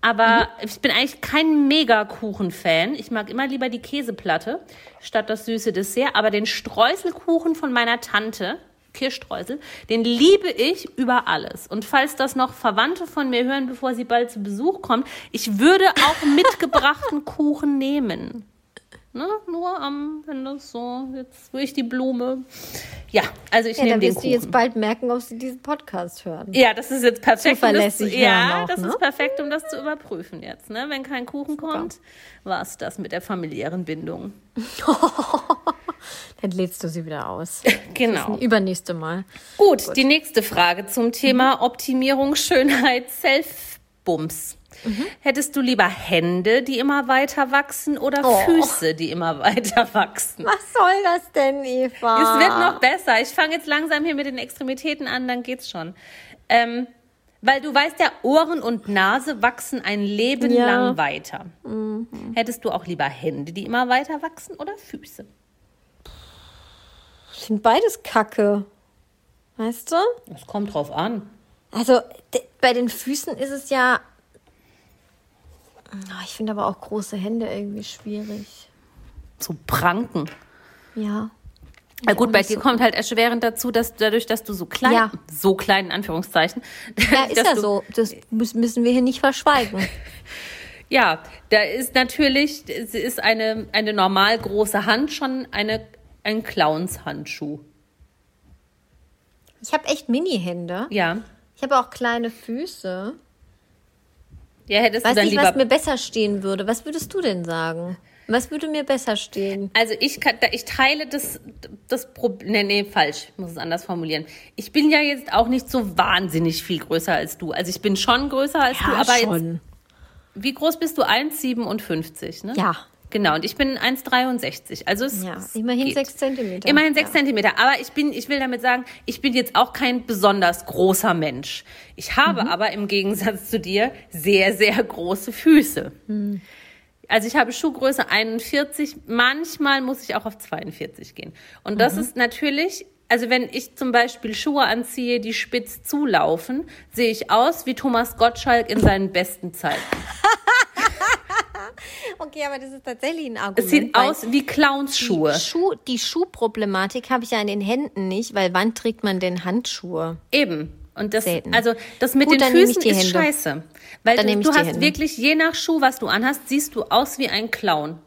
Aber ich bin eigentlich kein Mega-Kuchen-Fan. Ich mag immer lieber die Käseplatte statt das süße Dessert. Aber den Streuselkuchen von meiner Tante, Kirschstreusel, den liebe ich über alles. Und falls das noch Verwandte von mir hören, bevor sie bald zu Besuch kommt, ich würde auch mitgebrachten Kuchen nehmen. Ne? Nur am, wenn das so, jetzt ich die Blume. Ja, also ich Ja, nehme den wirst du Kuchen. jetzt bald merken, ob sie diesen Podcast hören. Ja, das ist jetzt perfekt. um Zuverlässig das, zu- ja, auch, das ne? ist perfekt, um das zu überprüfen jetzt. Ne? Wenn kein Kuchen kommt, war es das mit der familiären Bindung. Dann lädst du sie wieder aus. Genau. Übernächste Mal. Gut, die nächste Frage zum Thema Optimierung, Schönheit, Self-Bums. Mhm. Hättest du lieber Hände, die immer weiter wachsen oder Oh. Füße, die immer weiter wachsen? Was soll das denn, Eva? Es wird noch besser. Ich fange jetzt langsam hier mit den Extremitäten an, dann geht's schon. Ähm, weil du weißt ja, Ohren und Nase wachsen ein Leben Ja. lang weiter. Hättest du auch lieber Hände, die immer weiter wachsen oder Füße? Finde beides kacke. Weißt du? Das kommt drauf an. Also bei den Füßen ist es ja. Ah, Ich finde aber auch große Hände irgendwie schwierig. So Pranken. Ja. Na gut, bei dir so kommt halt erschwerend dazu, dass dadurch, dass du so klein, Ja. so klein in Anführungszeichen, Ja, ist ja so. Das müssen wir hier nicht verschweigen. Ja, da ist natürlich, ist eine, eine normal große Hand schon eine, ein Clowns-Handschuh. Ich habe echt Mini-Hände. Ja. Ich habe auch kleine Füße. Ja, hättest Weiß du dann nicht, lieber. was mir besser stehen würde. Was würdest du denn sagen? Was würde mir besser stehen? also ich kann, ich teile das, das Problem. Nee, nee, falsch. Ich muss es anders formulieren. Ich bin ja jetzt auch nicht so wahnsinnig viel größer als du. Also ich bin schon größer als du, aber jetzt. Wie groß bist du? 1,57, ne? Ja. Genau, und ich bin 1,63. Also es, Ja, immerhin geht. sechs Zentimeter. Immerhin sechs Ja. Zentimeter. Aber ich bin, ich will damit sagen, ich bin jetzt auch kein besonders großer Mensch. Ich habe Mhm. aber im Gegensatz zu dir sehr, sehr große Füße. Mhm. Also ich habe Schuhgröße 41. Manchmal muss ich auch auf 42 gehen. Und das Mhm. ist natürlich, also wenn ich zum Beispiel Schuhe anziehe, die spitz zulaufen, sehe ich aus wie Thomas Gottschalk in seinen besten Zeiten. Okay, aber das ist tatsächlich ein Argument. Es sieht aus wie Clownsschuhe. Die, Schuh, die Schuhproblematik habe ich ja in den Händen nicht, weil wann trägt man denn Handschuhe? Eben. Und das, Selten. also das mit Gut, den Füßen ist Hände. scheiße. Weil Dann du, du hast Hände. wirklich, je nach Schuh, was du anhast, siehst du aus wie ein Clown.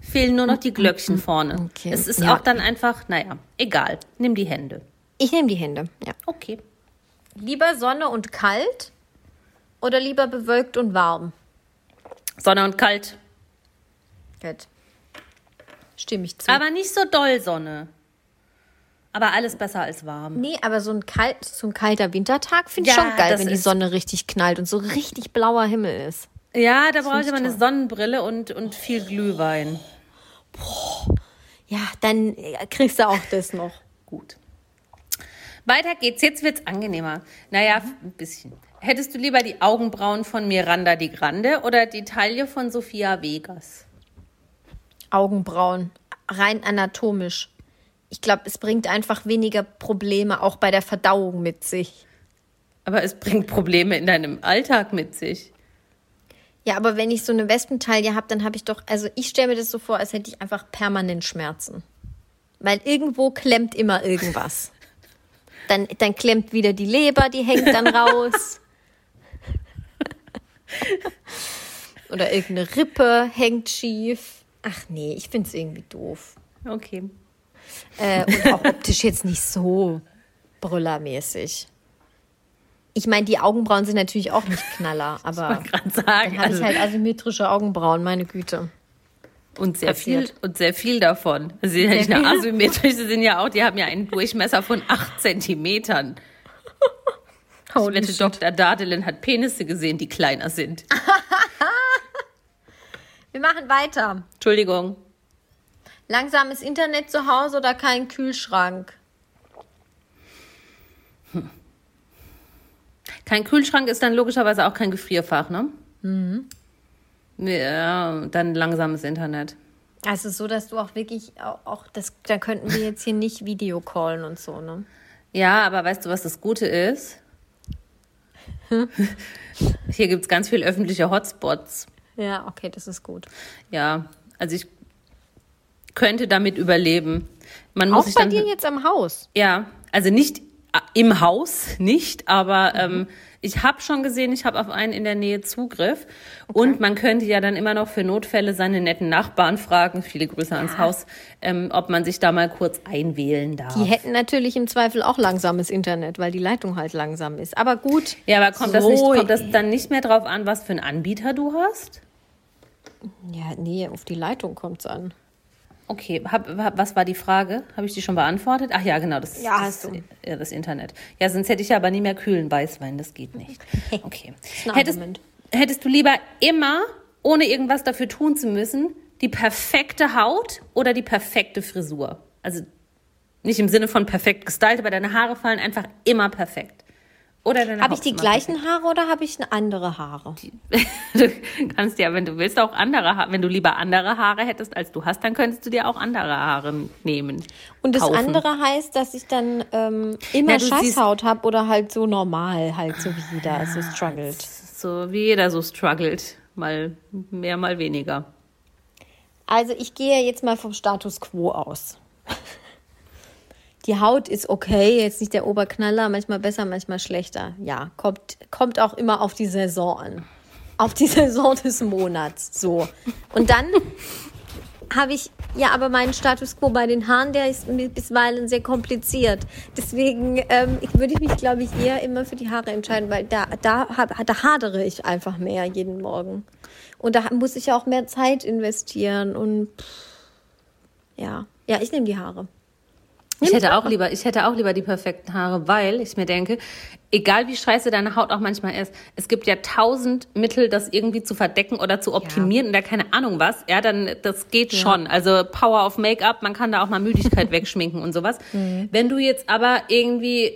Fehlen nur noch die Glöckchen vorne. Hm. Okay. Es ist Ja. auch dann einfach, naja, egal. Nimm die Hände. Ich nehme die Hände, ja. Okay. Lieber Sonne und kalt oder lieber bewölkt und warm? Sonne und kalt. Gut. Stimme ich zu. Aber nicht so doll Sonne. Aber alles besser als warm. nee, aber so ein, kalt, so ein kalter Wintertag finde ich Ja, schon geil, wenn die Sonne richtig knallt und so richtig blauer Himmel ist. Ja, da brauche ich aber eine. Sonnenbrille und, und viel Glühwein. Ja, dann äh, kriegst du auch das noch. Gut. Weiter geht's. Jetzt wird's angenehmer. Naja, ein bisschen. Hättest du lieber die Augenbrauen von Miranda di Grande oder die Taille von Sophia Vegas? Augenbrauen, rein anatomisch. Ich glaube, es bringt einfach weniger Probleme auch bei der Verdauung mit sich. Aber es bringt Probleme in deinem Alltag mit sich. Ja, aber wenn ich so eine Wespentaille habe, dann habe ich doch, also ich stelle mir das so vor, als hätte ich einfach permanent Schmerzen. Weil irgendwo klemmt immer irgendwas. Dann, dann klemmt wieder die Leber, die hängt dann raus. Oder irgendeine Rippe hängt schief. Ach nee, ich finde es irgendwie doof. Okay. Äh, und auch optisch jetzt nicht so brüllermäßig. Ich meine, die Augenbrauen sind natürlich auch nicht knaller, aber sagen. dann habe ich Also, halt asymmetrische Augenbrauen, meine Güte. und sehr viel passiert. und sehr viel davon. Sie sind ja nicht Sehr nur viel. asymmetrisch, sie sind ja auch, die haben ja einen Durchmesser von acht Zentimetern. Ich wette, Dr. Dadelin hat Penisse gesehen, die kleiner sind. Wir machen weiter. Entschuldigung. Langsames Internet zu Hause oder kein Kühlschrank? Kein Kühlschrank ist dann logischerweise auch kein Gefrierfach, ne? Mhm. Ja, dann langsames Internet. Also so, dass du auch wirklich auch, das, da könnten wir jetzt hier nicht Videocallen und so, ne? Ja, aber weißt du, was das Gute ist? Hier gibt's ganz viel öffentliche Hotspots. Ja, okay, das ist gut. Ja, also ich könnte damit überleben. Man muss Auch sich bei dann, dir jetzt am Haus. Ja, also nicht äh, im Haus, nicht, aber ähm, ich habe schon gesehen, ich habe auf einen in der Nähe Zugriff. Und man könnte ja dann immer noch für Notfälle seine netten Nachbarn fragen, viele Grüße ans Haus, ähm, ob man sich da mal kurz einwählen darf. Die hätten natürlich im Zweifel auch langsames Internet, weil die Leitung halt langsam ist. Aber gut. ja, aber kommt, das So, nicht, kommt das dann nicht mehr drauf an, was für einen Anbieter du hast? Ja, nee, auf die Leitung kommt's an. Okay, hab, hab, was war die Frage? Habe ich die schon beantwortet? Ach ja, genau, das, Ja, das. Ja, das Internet. Ja, sonst hätte ich ja aber nie mehr kühlen Weißwein, das geht nicht. Okay. Hättest, hättest du lieber immer, ohne irgendwas dafür tun zu müssen, die perfekte Haut oder die perfekte Frisur? Also nicht im Sinne von perfekt gestylt, aber deine Haare fallen einfach immer perfekt. Oder deine Habe ich die gleichen Haare oder habe ich andere Haare? Du kannst ja, wenn du willst, auch andere Haare. Wenn du lieber andere Haare hättest, als du hast, dann könntest du dir auch andere Haare nehmen. Und das kaufen. andere heißt, dass ich dann ähm, immer siehst- Scheißhaut habe oder halt so normal, halt so wie jeder so struggelt. So wie jeder so struggelt. Mal mehr, mal weniger. Also ich gehe jetzt mal vom Status quo aus. Die Haut ist okay, jetzt nicht der Oberknaller, manchmal besser, manchmal schlechter. Ja, kommt, kommt auch immer auf die Saison an. Auf die Saison des Monats. So. Und dann habe ich ja aber meinen Status quo bei den Haaren, der ist bisweilen sehr kompliziert. Deswegen ähm, ich würde ich mich, glaube ich, eher immer für die Haare entscheiden, weil da, da, da hadere ich einfach mehr jeden Morgen. Und da muss ich auch mehr Zeit investieren und pff, ja, ja, ich nehme die Haare. Ich hätte auch lieber, ich hätte auch lieber die perfekten Haare, weil ich mir denke, egal wie scheiße deine Haut auch manchmal ist, es gibt ja tausend Mittel, das irgendwie zu verdecken oder zu optimieren oder keine Ahnung was. Ja, dann, das geht schon. Also Power of Make-up, man kann da auch mal Müdigkeit wegschminken und sowas. Wenn du jetzt aber irgendwie,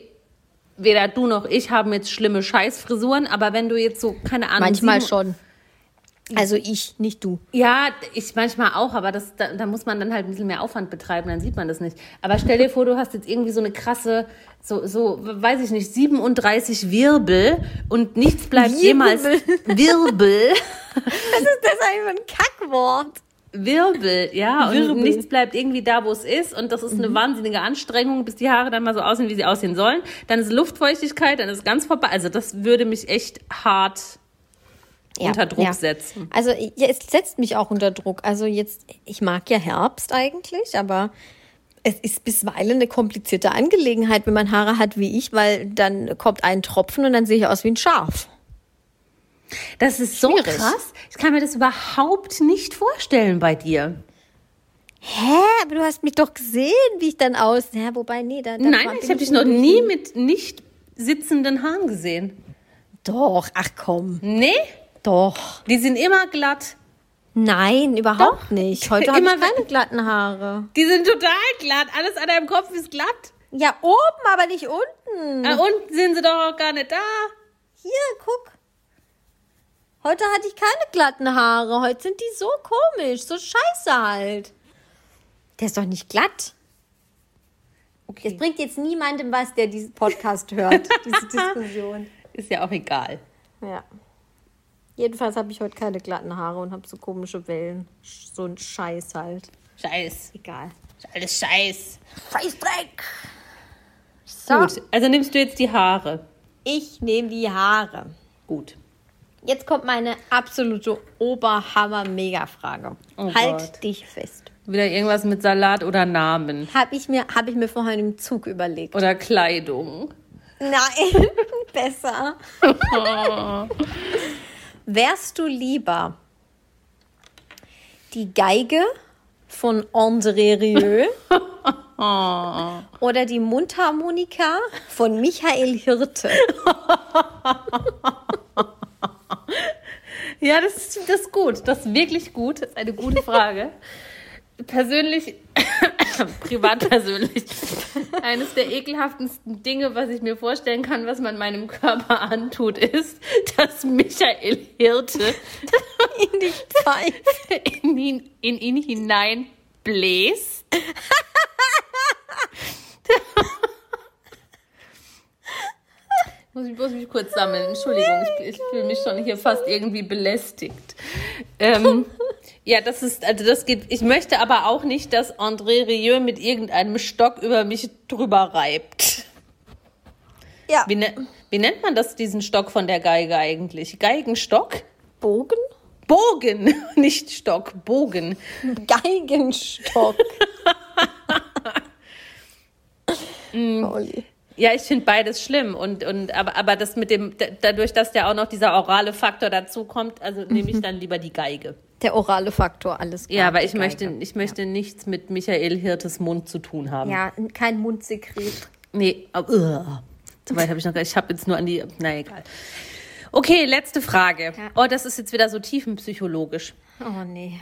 weder du noch ich haben jetzt schlimme Scheißfrisuren, aber wenn du jetzt so, keine Ahnung. Manchmal schon. Also ich, nicht du. Ja, ich manchmal auch, aber das, da, da muss man dann halt ein bisschen mehr Aufwand betreiben, dann sieht man das nicht. Aber stell dir vor, du hast jetzt irgendwie so eine krasse, so, so, weiß ich nicht, 37 Wirbel und nichts bleibt Wirbel. jemals Wirbel Was ist das eigentlich für ein Kackwort? Wirbel, ja, Wirbel. und nichts bleibt irgendwie da, wo es ist und das ist eine wahnsinnige Anstrengung, bis die Haare dann mal so aussehen, wie sie aussehen sollen. Dann ist Luftfeuchtigkeit, dann ist ganz vorbei. Also das würde mich echt hart unter Druck setzen. Also ja, es setzt mich auch unter Druck. Also jetzt, ich mag ja Herbst eigentlich, aber es ist bisweilen eine komplizierte Angelegenheit, wenn man Haare hat wie ich, weil dann kommt ein Tropfen und dann sehe ich aus wie ein Schaf. Das ist so Schwierig. krass. Ich kann mir das überhaupt nicht vorstellen bei dir. Hä? Aber du hast mich doch gesehen, wie ich dann aus. Ja, wobei, nee, da. Nein, war- ich habe dich noch nie mit nicht sitzenden Haaren gesehen. Doch, ach komm. Nee, Doch. die sind immer glatt. Nein, überhaupt nicht. Heute habe ich keine glatten Haare. Die sind total glatt. Alles an deinem Kopf ist glatt. Ja, oben, aber nicht unten. Ah, unten sind sie doch auch gar nicht da. Hier, guck. Heute hatte ich keine glatten Haare. Heute sind die so komisch, so scheiße halt. Der ist doch nicht glatt. Das bringt jetzt niemandem was, der diesen Podcast hört, diese Diskussion. Ist ja auch egal. Ja. Jedenfalls habe ich heute keine glatten Haare und habe so komische Wellen. So ein Scheiß halt. Scheiß. Egal. Alles Scheiß. Scheißdreck. So, Gut, also nimmst du jetzt die Haare. ich nehme die Haare. Gut. Jetzt kommt meine absolute Oberhammer-Mega-Frage. Oh halt Gott. dich fest. Wieder irgendwas mit Salat oder Namen. Habe ich, mir, hab ich mir vorhin im Zug überlegt. Oder Kleidung. Nein, besser. Wärst du lieber die Geige von André Rieu oder die Mundharmonika von Michael Hirte? Ja, das ist, das ist gut. Das ist wirklich gut. Das ist eine gute Frage. Persönlich, privat persönlich, eines der ekelhaftesten Dinge, was ich mir vorstellen kann, was man meinem Körper antut, ist, dass Michael Hirte In die Pfeife. in ihn, in ihn hinein bläst. muss, ich, muss mich kurz sammeln. Entschuldigung, ich, ich fühle mich schon hier fast irgendwie belästigt. Ähm, ja, das ist, also das geht. Ich möchte aber auch nicht, dass André Rieu mit irgendeinem Stock über mich drüber reibt. Ja, Wie, ne, wie nennt man das, diesen Stock von der Geige eigentlich? Geigenstock? Bogen? Bogen, nicht Stock, Bogen. Geigenstock. Olli. Ja, ich finde beides schlimm und, und aber, aber das mit dem, da- dadurch, dass ja auch noch dieser orale Faktor dazu kommt, also nehme ich dann lieber die Geige. Der orale Faktor, alles klar. Ja, aber ich möchte, ich möchte nichts mit Michael Hirtes Mund zu tun haben. Ja, kein Mundsekret. Nee, aber, so weit habe ich noch gar Ich habe jetzt nur an die, na egal. Okay, letzte Frage. Ja. Oh, das ist jetzt wieder so tiefenpsychologisch. Oh nee.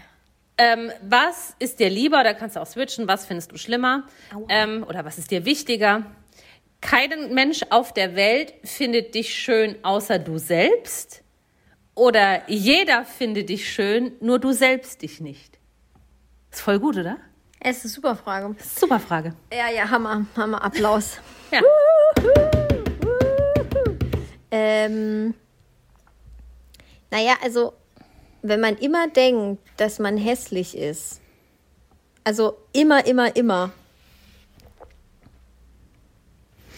Ähm, was ist dir lieber, oder kannst du auch switchen, was findest du schlimmer? Ähm, oder was ist dir wichtiger? Kein Mensch auf der Welt findet dich schön, außer du selbst. Oder jeder findet dich schön, nur du selbst dich nicht. Ist voll gut, oder? Es ist eine super Frage. Super Frage. Ja, ja, Hammer, Hammer, Applaus. Ja. Ähm, naja, also, wenn man immer denkt, dass man hässlich ist, also immer, immer, immer.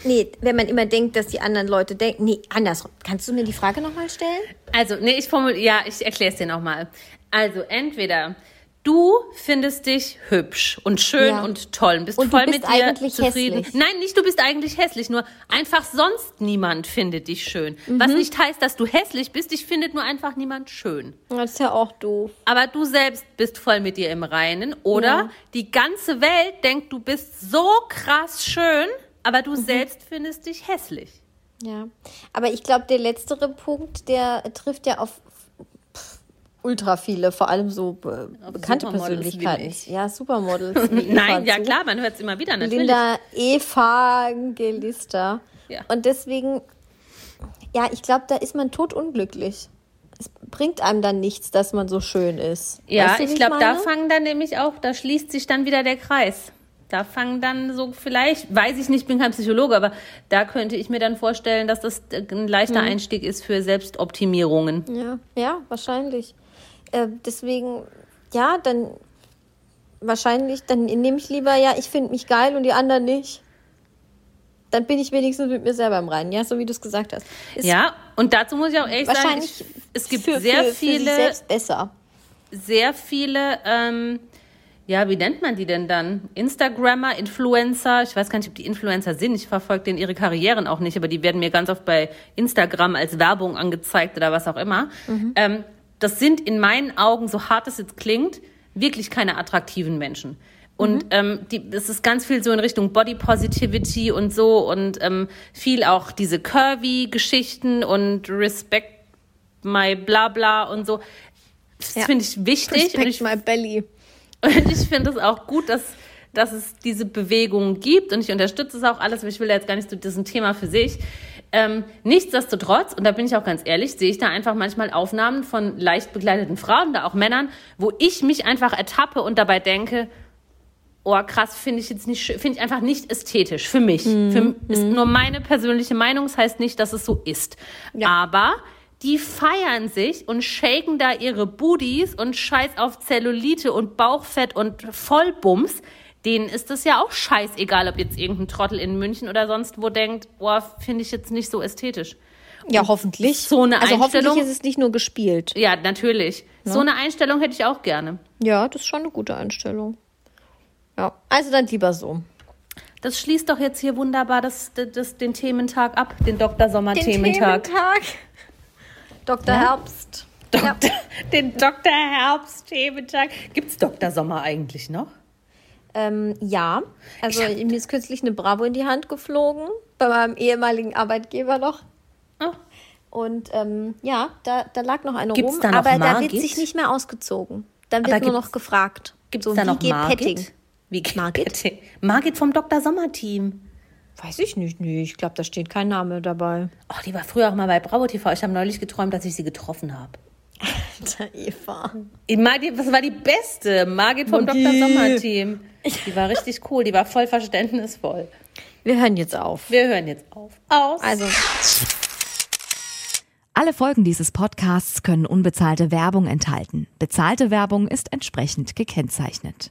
Nee, wenn man immer denkt, dass die anderen Leute denken. Nee, andersrum. Kannst du mir die Frage nochmal stellen? Also, nee, ich formuliere, ja, ich erkläre es dir nochmal. Also, entweder du findest dich hübsch und schön Ja. und toll und bist Und du voll bist mit dir eigentlich zufrieden. hässlich. Nein, nicht du bist eigentlich hässlich, nur einfach sonst niemand findet dich schön. Mhm. Was nicht heißt, dass du hässlich bist, dich findet nur einfach niemand schön. Das ist ja auch doof. Aber du selbst bist voll mit dir im Reinen oder Ja. die ganze Welt denkt, du bist so krass schön, aber Mhm. du selbst findest dich hässlich. Ja, aber ich glaube, der letztere Punkt, der trifft ja auf pff, ultra viele, vor allem so äh, bekannte Supermodels wie Persönlichkeiten. Ja, Supermodels. Nein, ja zu. klar, man hört es immer wieder, natürlich. Linda Evangelista. Ja. Und deswegen, ja, ich glaube, da ist man totunglücklich. Es bringt einem dann nichts, dass man so schön ist. Ja, Weißt du, wie ich glaube, da fangen dann nämlich auch, da schließt sich dann wieder der Kreis. Da fangen dann so vielleicht, weiß ich nicht, bin kein Psychologe, aber da könnte ich mir dann vorstellen, dass das ein leichter Mhm. Einstieg ist für Selbstoptimierungen. Ja, ja, wahrscheinlich. Äh, deswegen, ja, dann wahrscheinlich, dann nehme ich lieber, ja, ich finde mich geil und die anderen nicht. Dann bin ich wenigstens mit mir selber im Reinen, ja, so wie du es gesagt hast. Ist ja, und dazu muss ich auch ehrlich sagen, ich, es gibt für, sehr für, viele. Für selbst besser. Sehr viele, ähm, ja, wie nennt man die denn dann? Instagrammer, Influencer. Ich weiß gar nicht, ob die Influencer sind. Ich verfolge denen ihre Karrieren auch nicht, aber die werden mir ganz oft bei Instagram als Werbung angezeigt oder was auch immer. Mhm. Ähm, das sind in meinen Augen, so hart es jetzt klingt, wirklich keine attraktiven Menschen. Und mhm. ähm, die, es ist ganz viel so in Richtung Body Positivity und so und ähm, viel auch diese Curvy-Geschichten und Respect my bla bla und so. Das ja. finde ich wichtig. Respect ich, my belly. Und ich finde es auch gut, dass, dass es diese Bewegung gibt und ich unterstütze es auch alles, aber ich will jetzt gar nicht so diesen Thema für sich. Ähm, nichtsdestotrotz, und da bin ich auch ganz ehrlich, sehe ich da einfach manchmal Aufnahmen von leicht begleiteten Frauen, da auch Männern, wo ich mich einfach ertappe und dabei denke, oh krass, finde ich jetzt nicht, finde ich einfach nicht ästhetisch für mich. Mhm. Für, ist nur meine persönliche Meinung, das heißt nicht, dass es so ist. Ja. Aber die feiern sich und shaken da ihre Booties und scheiß auf Zellulite und Bauchfett und Vollbums denen ist es ja auch scheißegal, ob jetzt irgendein Trottel in München oder sonst wo denkt, boah, finde ich jetzt nicht so ästhetisch. Ja, hoffentlich. So eine also Einstellung. hoffentlich ist es nicht nur gespielt. Ja, natürlich. Ja. So eine Einstellung hätte ich auch gerne. Ja, das ist schon eine gute Einstellung. Ja, also dann lieber so. Das schließt doch jetzt hier wunderbar das, das, das den Thementag ab, den Dr. Sommer-Thementag. Den Thementag. Dr. Ja? Herbst. Doktor, ja. Den Dr. Herbst-Thementag. Gibt es Dr. Sommer eigentlich noch? Ähm, ja, also mir ist kürzlich eine Bravo in die Hand geflogen, bei meinem ehemaligen Arbeitgeber noch. Oh. Und ähm, ja, da, da lag noch eine gibt's rum, da noch aber Margit? da wird sich nicht mehr ausgezogen. Dann wird nur noch gefragt. Gibt es so, da noch geht Margit? Petting? Wie geht Margit? Petting? Margit vom Dr. Sommer Team. Weiß ich nicht, nee, ich glaube, da steht kein Name dabei. Oh, die war früher auch mal bei Bravo TV. Ich habe neulich geträumt, dass ich sie getroffen habe. Alter Eva. Margit, was war die beste? Margit vom Dr. Sommer Team. Die war richtig cool, die war voll verständnisvoll. Wir hören jetzt auf. Wir hören jetzt auf. Aus. Also. Alle Folgen dieses Podcasts können unbezahlte Werbung enthalten. Bezahlte Werbung ist entsprechend gekennzeichnet.